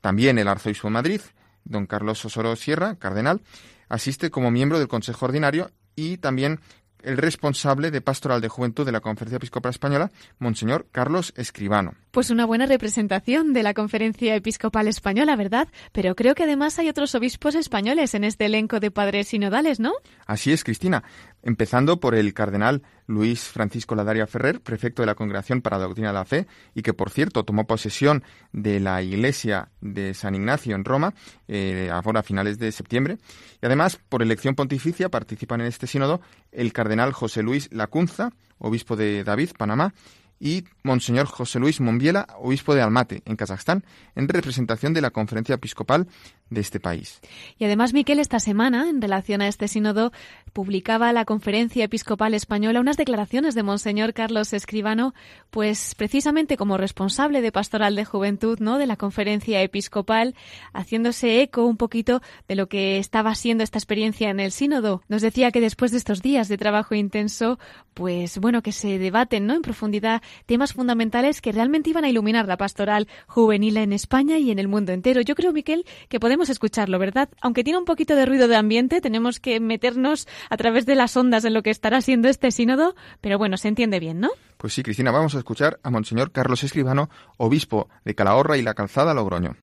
También el arzobispo de Madrid, don Carlos Osoro Sierra, cardenal, asiste como miembro del Consejo Ordinario y también el responsable de Pastoral de Juventud de la Conferencia Episcopal Española, Monseñor Carlos Escribano. Pues una buena representación de la Conferencia Episcopal Española, ¿verdad? Pero creo que además hay otros obispos españoles en este elenco de padres sinodales, ¿no? Así es, Cristina. Empezando por el cardenal Luis Francisco Ladaria Ferrer, prefecto de la Congregación para la Doctrina de la Fe, y que, por cierto, tomó posesión de la iglesia de San Ignacio en Roma, eh, ahora a finales de septiembre. Y además, por elección pontificia, participan en este sínodo el cardenal José Luis Lacunza, obispo de David, Panamá, y Monseñor José Luis Monbiela, obispo de Almaty, en Kazajstán, en representación de la conferencia episcopal de este país. Y además, Miquel, esta semana, en relación a este sínodo, publicaba la Conferencia Episcopal Española unas declaraciones de Monseñor Carlos Escribano, pues precisamente como responsable de Pastoral de Juventud, ¿no?, de la Conferencia Episcopal, haciéndose eco un poquito de lo que estaba siendo esta experiencia en el sínodo. Nos decía que después de estos días de trabajo intenso, pues bueno, que se debaten, ¿no?, en profundidad temas fundamentales que realmente iban a iluminar la pastoral juvenil en España y en el mundo entero. Yo creo, Miquel, que podemos escucharlo, ¿verdad? Aunque tiene un poquito de ruido de ambiente, tenemos que meternos a través de las ondas en lo que estará siendo este sínodo, pero bueno, se entiende bien, ¿no? Pues sí, Cristina, vamos a escuchar a Monseñor Carlos Escribano, obispo de Calahorra y la Calzada Logroño.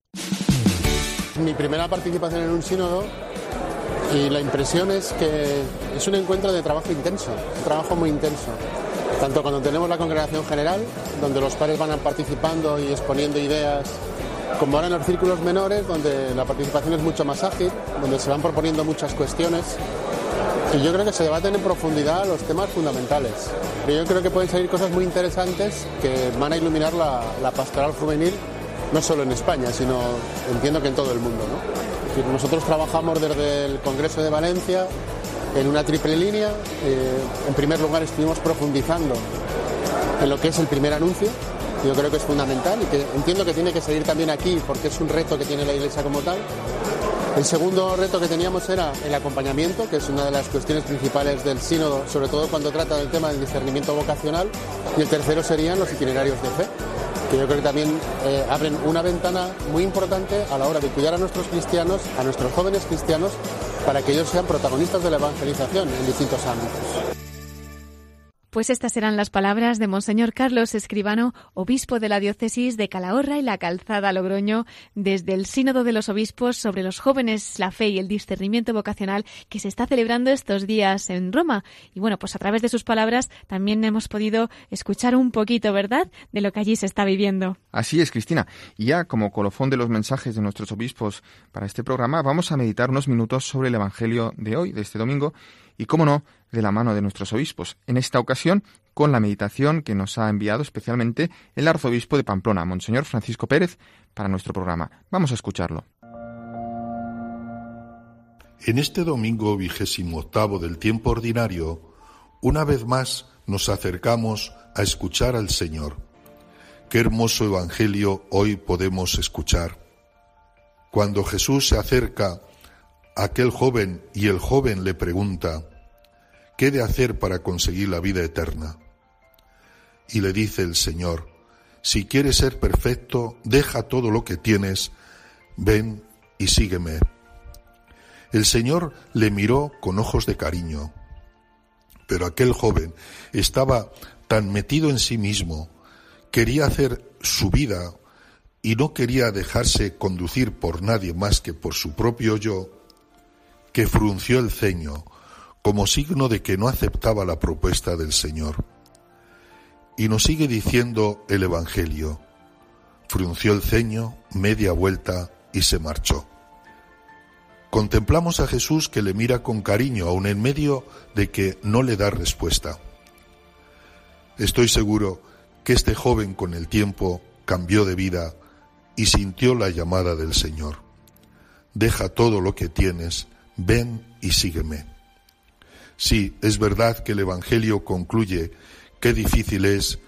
Mi primera participación en un sínodo y la impresión es que es un encuentro de trabajo intenso, un trabajo muy intenso. Tanto cuando tenemos la congregación general, donde los padres van participando y exponiendo ideas, como ahora en los círculos menores, donde la participación es mucho más ágil, donde se van proponiendo muchas cuestiones. Y yo creo que se debaten en profundidad los temas fundamentales. Pero yo creo que pueden salir cosas muy interesantes que van a iluminar la, pastoral juvenil, no solo en España, sino entiendo que en todo el mundo. ¿no? Nosotros trabajamos desde el Congreso de Valencia en una triple línea. Eh, en primer lugar, estuvimos profundizando en lo que es el primer anuncio. Yo creo que es fundamental y que entiendo que tiene que seguir también aquí porque es un reto que tiene la Iglesia como tal. El segundo reto que teníamos era el acompañamiento, que es una de las cuestiones principales del sínodo, sobre todo cuando trata del tema del discernimiento vocacional. Y el tercero serían los itinerarios de fe, yo creo que también eh, abren una ventana muy importante a la hora de cuidar a nuestros cristianos, a nuestros jóvenes cristianos, para que ellos sean protagonistas de la evangelización en distintos ámbitos. Pues estas serán las palabras de Monseñor Carlos Escribano, obispo de la diócesis de Calahorra y la Calzada Logroño, desde el Sínodo de los Obispos sobre los jóvenes, la fe y el discernimiento vocacional que se está celebrando estos días en Roma. Y bueno, pues a través de sus palabras también hemos podido escuchar un poquito, ¿verdad?, de lo que allí se está viviendo. Así es, Cristina. Y ya como colofón de los mensajes de nuestros obispos para este programa, vamos a meditar unos minutos sobre el Evangelio de hoy, de este domingo, y, cómo no, de la mano de nuestros obispos. En esta ocasión, con la meditación que nos ha enviado especialmente el arzobispo de Pamplona, Monseñor Francisco Pérez, para nuestro programa. Vamos a escucharlo. En este domingo vigésimo octavo del tiempo ordinario, una vez más nos acercamos a escuchar al Señor. Qué hermoso evangelio hoy podemos escuchar. Cuando Jesús se acerca a aquel joven y el joven le pregunta, ¿qué de hacer para conseguir la vida eterna? Y le dice el Señor, si quieres ser perfecto, deja todo lo que tienes, ven y sígueme. El Señor le miró con ojos de cariño, pero aquel joven estaba tan metido en sí mismo, quería hacer su vida y no quería dejarse conducir por nadie más que por su propio yo, que frunció el ceño como signo de que no aceptaba la propuesta del Señor. Y nos sigue diciendo el Evangelio. Frunció el ceño, media vuelta y se marchó. Contemplamos a Jesús que le mira con cariño, aun en medio de que no le da respuesta. Estoy seguro que este joven con el tiempo cambió de vida y sintió la llamada del Señor. Deja todo lo que tienes, ven y sígueme. Sí, es verdad que el Evangelio concluye qué difícil es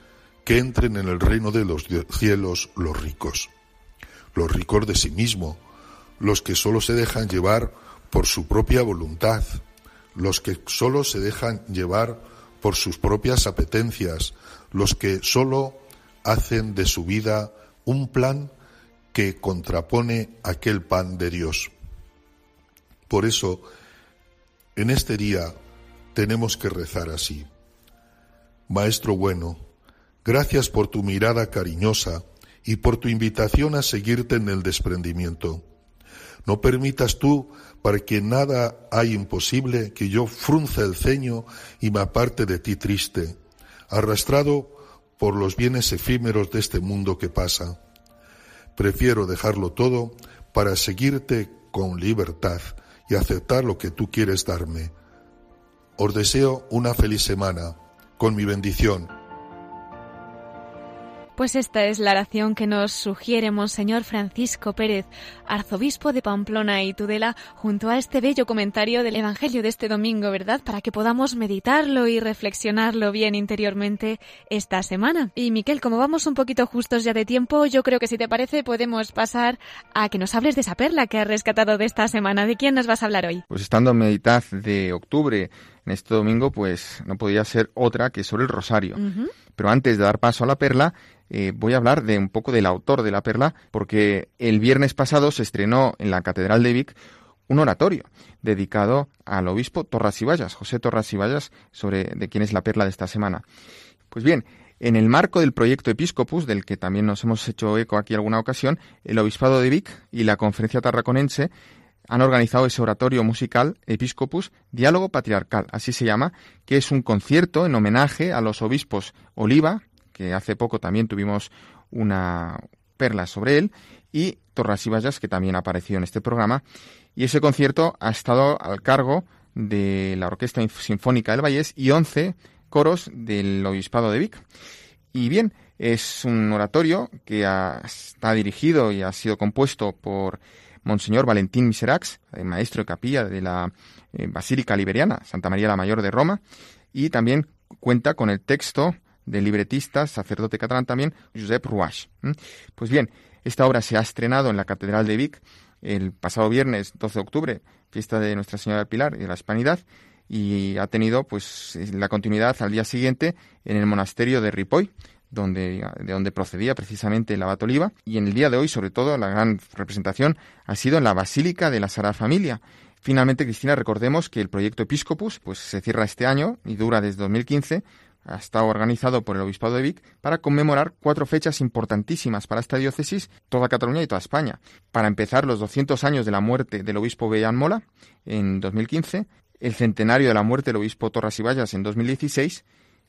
que entren en el reino de los cielos los ricos, los ricos de sí mismo, los que solo se dejan llevar por su propia voluntad, los que solo se dejan llevar por sus propias apetencias, los que solo hacen de su vida un plan que contrapone aquel pan de Dios. Por eso, en este día tenemos que rezar así. Maestro bueno, gracias por tu mirada cariñosa y por tu invitación a seguirte en el desprendimiento. No permitas tú, para que nada hay imposible, que yo frunza el ceño y me aparte de ti triste, arrastrado por los bienes efímeros de este mundo que pasa. Prefiero dejarlo todo para seguirte con libertad y aceptar lo que tú quieres darme. Os deseo una feliz semana, con mi bendición. Pues esta es la oración que nos sugiere Monseñor Francisco Pérez, arzobispo de Pamplona y Tudela, junto a este bello comentario del Evangelio de este domingo, ¿verdad? Para que podamos meditarlo y reflexionarlo bien interiormente esta semana. Y Miquel, como vamos un poquito justos ya de tiempo, yo creo que si te parece podemos pasar a que nos hables de esa perla que has rescatado de esta semana. ¿De quién nos vas a hablar hoy? Pues estando en Meditad de octubre en este domingo, pues no podía ser otra que sobre el rosario. Pero antes de dar paso a la perla, eh, voy a hablar de un poco del autor de la perla, porque el viernes pasado se estrenó en la Catedral de Vic un oratorio dedicado al obispo Torras y Vallas, José Torras y Vallas, sobre de quién es la perla de esta semana. Pues bien, en el marco del proyecto Episcopus, del que también nos hemos hecho eco aquí alguna ocasión, el Obispado de Vic y la Conferencia Tarraconense han organizado ese oratorio musical Episcopus Diálogo Patriarcal, así se llama, que es un concierto en homenaje a los obispos Oliva, que hace poco también tuvimos una perla sobre él, y Torras y Vallas, que también ha aparecido en este programa. Y ese concierto ha estado al cargo de la Orquesta Sinfónica del Vallés y 11 coros del Obispado de Vic. Y bien, es un oratorio que está dirigido y ha sido compuesto por Monseñor Valentín Miserax, eh, maestro de capilla de la eh, Basílica Liberiana, Santa María la Mayor de Roma, y también cuenta con el texto del libretista, sacerdote catalán también, Josep Ruach. Pues bien, esta obra se ha estrenado en la Catedral de Vic el pasado viernes 12 de octubre, fiesta de Nuestra Señora del Pilar y de la Hispanidad, y ha tenido pues la continuidad al día siguiente en el monasterio de Ripoll, donde, de donde procedía precisamente el abad Oliva, y en el día de hoy, sobre todo, la gran representación ha sido en la Basílica de la Sagrada Familia. Finalmente, Cristina, recordemos que el proyecto Episcopus pues, se cierra este año y dura desde 2015. Ha estado organizado por el Obispado de Vic para conmemorar cuatro fechas importantísimas para esta diócesis, toda Cataluña y toda España. Para empezar, los 200 años de la muerte del obispo Bellán Mola en 2015, el centenario de la muerte del obispo Torras y Vallas en 2016,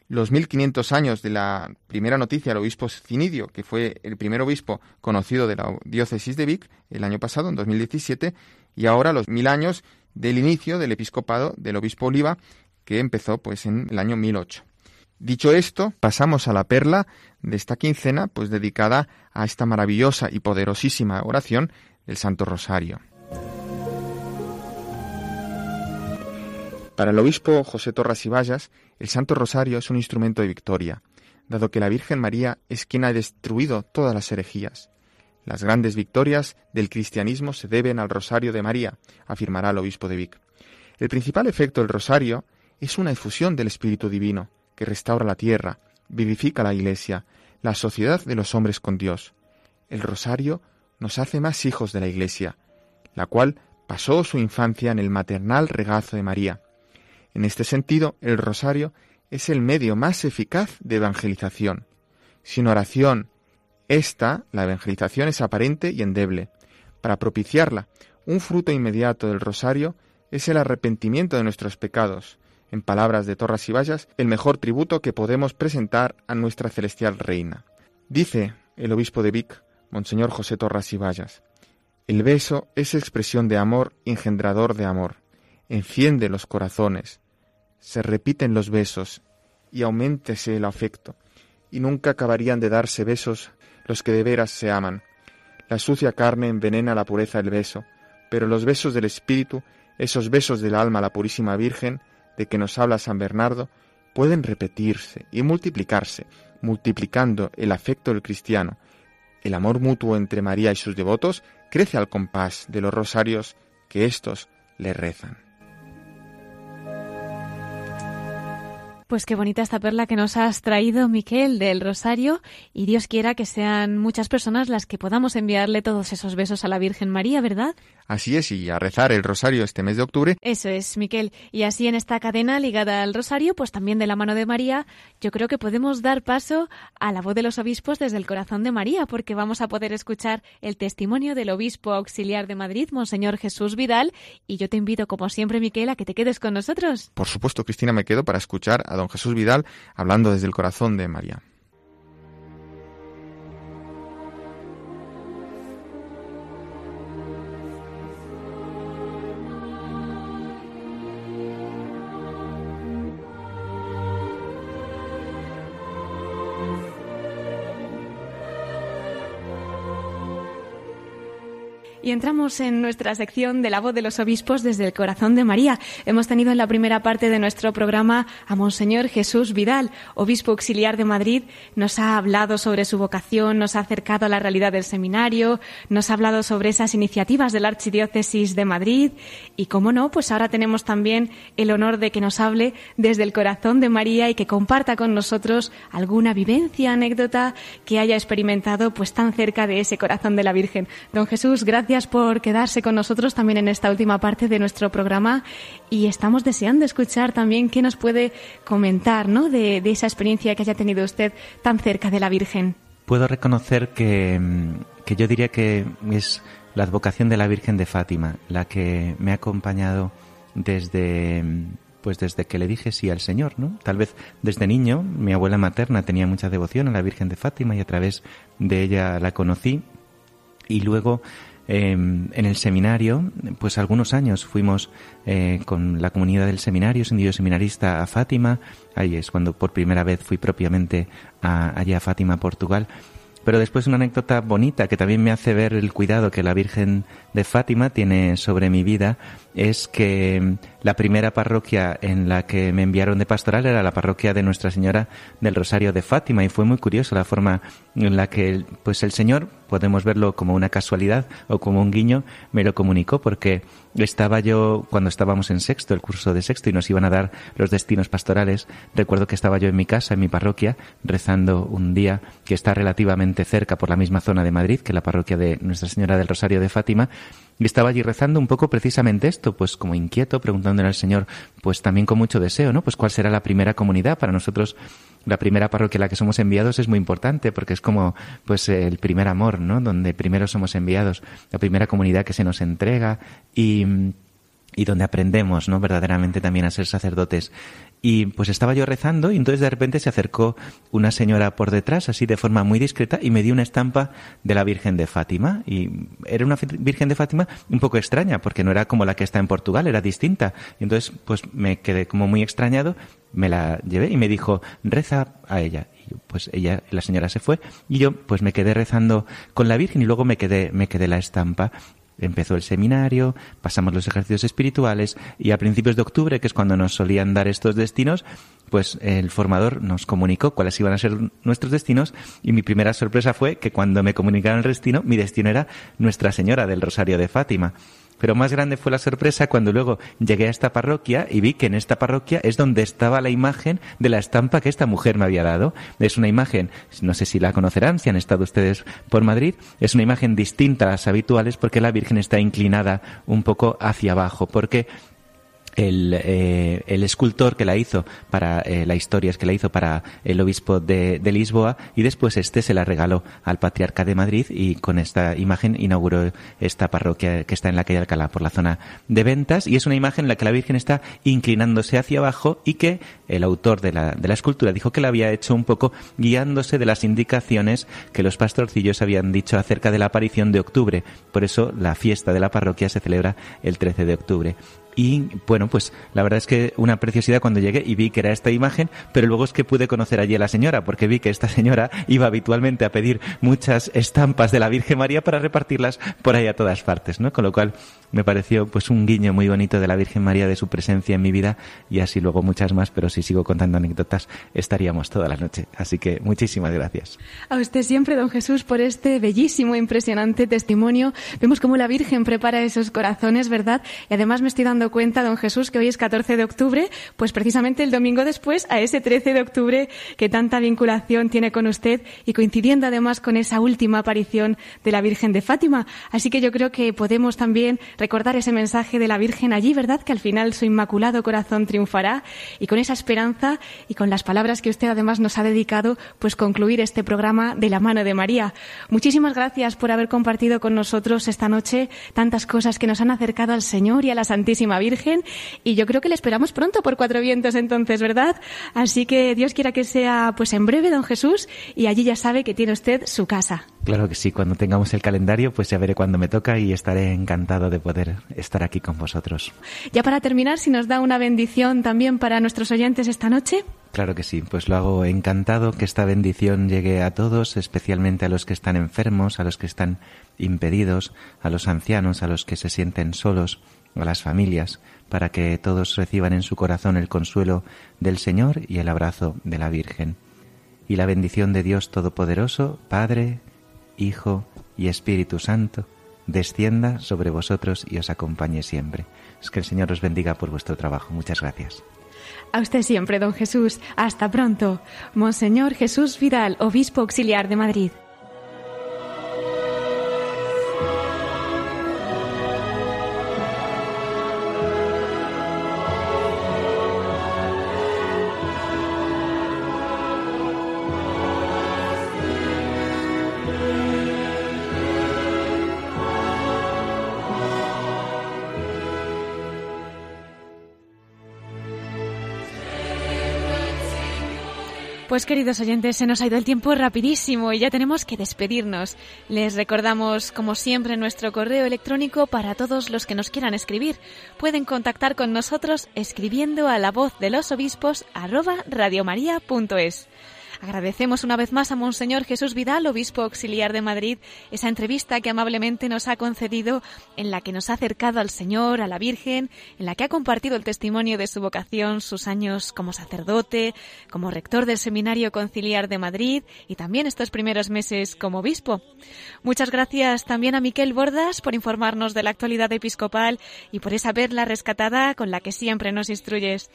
los 1500 años de la primera noticia del obispo Cinidio, que fue el primer obispo conocido de la diócesis de Vic el año pasado, en 2017, y ahora los mil años del inicio del episcopado del obispo Oliva, que empezó pues en el año 1008. Dicho esto, pasamos a la perla de esta quincena, pues dedicada a esta maravillosa y poderosísima oración del Santo Rosario. Para el obispo José Torras y Vallas, el Santo Rosario es un instrumento de victoria, dado que la Virgen María es quien ha destruido todas las herejías. Las grandes victorias del cristianismo se deben al Rosario de María, afirmará el obispo de Vic. El principal efecto del Rosario es una efusión del Espíritu Divino, que restaura la tierra, vivifica la Iglesia, la sociedad de los hombres con Dios. El Rosario nos hace más hijos de la Iglesia, la cual pasó su infancia en el maternal regazo de María. En este sentido, el rosario es el medio más eficaz de evangelización. Sin oración, esta, la evangelización, es aparente y endeble. Para propiciarla, un fruto inmediato del rosario es el arrepentimiento de nuestros pecados. En palabras de Torras y Vallas, el mejor tributo que podemos presentar a nuestra celestial reina. Dice el obispo de Vic, Monseñor José Torras y Vallas, el beso es expresión de amor engendrador de amor, enciende los corazones, se repiten los besos y auméntese el afecto, y nunca acabarían de darse besos los que de veras se aman. La sucia carne envenena la pureza del beso, pero los besos del espíritu, esos besos del alma a la purísima Virgen, de que nos habla San Bernardo, pueden repetirse y multiplicarse, multiplicando el afecto del cristiano. El amor mutuo entre María y sus devotos crece al compás de los rosarios que éstos le rezan. Pues qué bonita esta perla que nos has traído, Miquel, del Rosario, y Dios quiera que sean muchas personas las que podamos enviarle todos esos besos a la Virgen María, ¿verdad? Así es, y a rezar el rosario este mes de octubre. Eso es, Miquel. Y así en esta cadena ligada al Rosario, pues también de la mano de María, yo creo que podemos dar paso a la voz de los obispos desde el corazón de María, porque vamos a poder escuchar el testimonio del obispo auxiliar de Madrid, Monseñor Jesús Vidal, y yo te invito, como siempre, Miquel, a que te quedes con nosotros. Por supuesto, Cristina, me quedo para escuchar a don Jesús Vidal hablando desde el corazón de María. Y entramos en nuestra sección de la voz de los obispos desde el corazón de María. Hemos tenido en la primera parte de nuestro programa a Monseñor Jesús Vidal, obispo auxiliar de Madrid. Nos ha hablado sobre su vocación, nos ha acercado a la realidad del seminario, nos ha hablado sobre esas iniciativas de la Archidiócesis de Madrid. Y como no, pues ahora tenemos también el honor de que nos hable desde el corazón de María y que comparta con nosotros alguna vivencia, anécdota que haya experimentado pues tan cerca de ese corazón de la Virgen. Don Jesús, gracias por quedarse con nosotros también en esta última parte de nuestro programa y estamos deseando escuchar también qué nos puede comentar ¿no? de, de esa experiencia que haya tenido usted tan cerca de la Virgen. Puedo reconocer que, que yo diría que es la advocación de la Virgen de Fátima la que me ha acompañado desde pues desde que le dije sí al Señor, ¿no? Tal vez desde niño, mi abuela materna tenía mucha devoción a la Virgen de Fátima y a través de ella la conocí y luego eh, en el seminario, pues algunos años fuimos eh, con la comunidad del seminario, siendo yo seminarista a Fátima, ahí es cuando por primera vez fui propiamente a, allá a Fátima, Portugal. Pero después una anécdota bonita que también me hace ver el cuidado que la Virgen de Fátima tiene sobre mi vida es que la primera parroquia en la que me enviaron de pastoral era la parroquia de Nuestra Señora del Rosario de Fátima y fue muy curioso la forma en la que pues el Señor, podemos verlo como una casualidad o como un guiño, me lo comunicó porque estaba yo cuando estábamos en sexto, el curso de sexto y nos iban a dar los destinos pastorales, recuerdo que estaba yo en mi casa, en mi parroquia, rezando un día que está relativamente cerca por la misma zona de Madrid que la parroquia de Nuestra Señora del Rosario de Fátima y estaba allí rezando un poco precisamente esto, pues como inquieto, preguntándole al Señor, pues también con mucho deseo, ¿no? Pues cuál será la primera comunidad para nosotros. La primera parroquia a la que somos enviados es muy importante porque es como pues el primer amor, ¿no? Donde primero somos enviados, la primera comunidad que se nos entrega y y donde aprendemos, ¿no? Verdaderamente también a ser sacerdotes. Y pues estaba yo rezando y entonces de repente se acercó una señora por detrás, así de forma muy discreta, y me dio una estampa de la Virgen de Fátima. Y era una Virgen de Fátima un poco extraña, porque no era como la que está en Portugal, era distinta. Y entonces pues me quedé como muy extrañado, me la llevé y me dijo, reza a ella. Pues ella, la señora se fue y yo pues me quedé rezando con la Virgen y luego me quedé, me quedé la estampa Empezó el seminario, pasamos los ejercicios espirituales y a principios de octubre, que es cuando nos solían dar estos destinos, pues el formador nos comunicó cuáles iban a ser nuestros destinos y mi primera sorpresa fue que cuando me comunicaron el destino, mi destino era Nuestra Señora del Rosario de Fátima. Pero más grande fue la sorpresa cuando luego llegué a esta parroquia y vi que en esta parroquia es donde estaba la imagen de la estampa que esta mujer me había dado. Es una imagen, no sé si la conocerán, si han estado ustedes por Madrid, es una imagen distinta a las habituales porque la Virgen está inclinada un poco hacia abajo, porque el, eh, el, escultor que la hizo para eh, la historia es que la hizo para el obispo de, de, Lisboa y después este se la regaló al patriarca de Madrid y con esta imagen inauguró esta parroquia que está en la calle Alcalá por la zona de ventas. Y es una imagen en la que la Virgen está inclinándose hacia abajo y que el autor de la, de la escultura dijo que la había hecho un poco guiándose de las indicaciones que los pastorcillos habían dicho acerca de la aparición de octubre. Por eso la fiesta de la parroquia se celebra el 13 de octubre. Y bueno, pues la verdad es que una preciosidad cuando llegué y vi que era esta imagen, pero luego es que pude conocer allí a la señora, porque vi que esta señora iba habitualmente a pedir muchas estampas de la Virgen María para repartirlas por ahí a todas partes, ¿no? Con lo cual me pareció pues un guiño muy bonito de la Virgen María, de su presencia en mi vida y así luego muchas más, pero si sigo contando anécdotas estaríamos toda la noche. Así que muchísimas gracias. A usted siempre, don Jesús, por este bellísimo, impresionante testimonio. Vemos cómo la Virgen prepara esos corazones, ¿verdad? Y además me estoy dando cuenta, don Jesús, que hoy es 14 de octubre, pues precisamente el domingo después, a ese 13 de octubre, que tanta vinculación tiene con usted y coincidiendo además con esa última aparición de la Virgen de Fátima. Así que yo creo que podemos también recordar ese mensaje de la Virgen allí, ¿verdad? Que al final su inmaculado corazón triunfará y con esa esperanza y con las palabras que usted además nos ha dedicado, pues concluir este programa de la mano de María. Muchísimas gracias por haber compartido con nosotros esta noche tantas cosas que nos han acercado al Señor y a la Santísima Virgen Y yo creo que le esperamos pronto por Cuatro Vientos entonces, ¿verdad? Así que Dios quiera que sea pues en breve, don Jesús, y allí ya sabe que tiene usted su casa. Claro que sí, cuando tengamos el calendario, pues ya veré cuándo me toca y estaré encantado de poder estar aquí con vosotros. Ya para terminar, si nos da una bendición también para nuestros oyentes esta noche. Claro que sí, pues lo hago encantado que esta bendición llegue a todos, especialmente a los que están enfermos, a los que están impedidos, a los ancianos, a los que se sienten solos, a las familias, para que todos reciban en su corazón el consuelo del Señor y el abrazo de la Virgen. Y la bendición de Dios Todopoderoso, Padre, Hijo y Espíritu Santo, descienda sobre vosotros y os acompañe siempre. Es que el Señor os bendiga por vuestro trabajo. Muchas gracias. A usted siempre, don Jesús. Hasta pronto. Monseñor Jesús Vidal, obispo auxiliar de Madrid. Pues queridos oyentes, se nos ha ido el tiempo rapidísimo y ya tenemos que despedirnos. Les recordamos, como siempre, nuestro correo electrónico para todos los que nos quieran escribir. Pueden contactar con nosotros escribiendo a la voz de los obispos arroba radiomaria.es. Agradecemos una vez más a Monseñor Jesús Vidal, obispo auxiliar de Madrid, esa entrevista que amablemente nos ha concedido, en la que nos ha acercado al Señor, a la Virgen, en la que ha compartido el testimonio de su vocación, sus años como sacerdote, como rector del Seminario Conciliar de Madrid y también estos primeros meses como obispo. Muchas gracias también a Miquel Bordas por informarnos de la actualidad episcopal y por esa perla rescatada con la que siempre nos instruyes.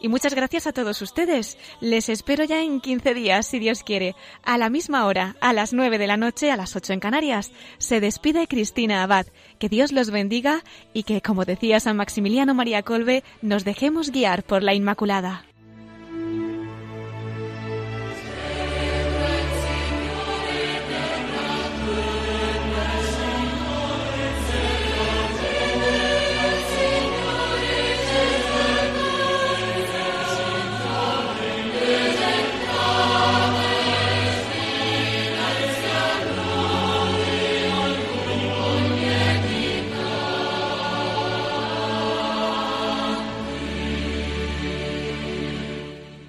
Y muchas gracias a todos ustedes. Les espero ya en 15 días si Dios quiere, a la misma hora, a las 9 de la noche, a las 8 en Canarias. Se despide Cristina Abad. Que Dios los bendiga y que, como decía San Maximiliano María Colbe, nos dejemos guiar por la Inmaculada.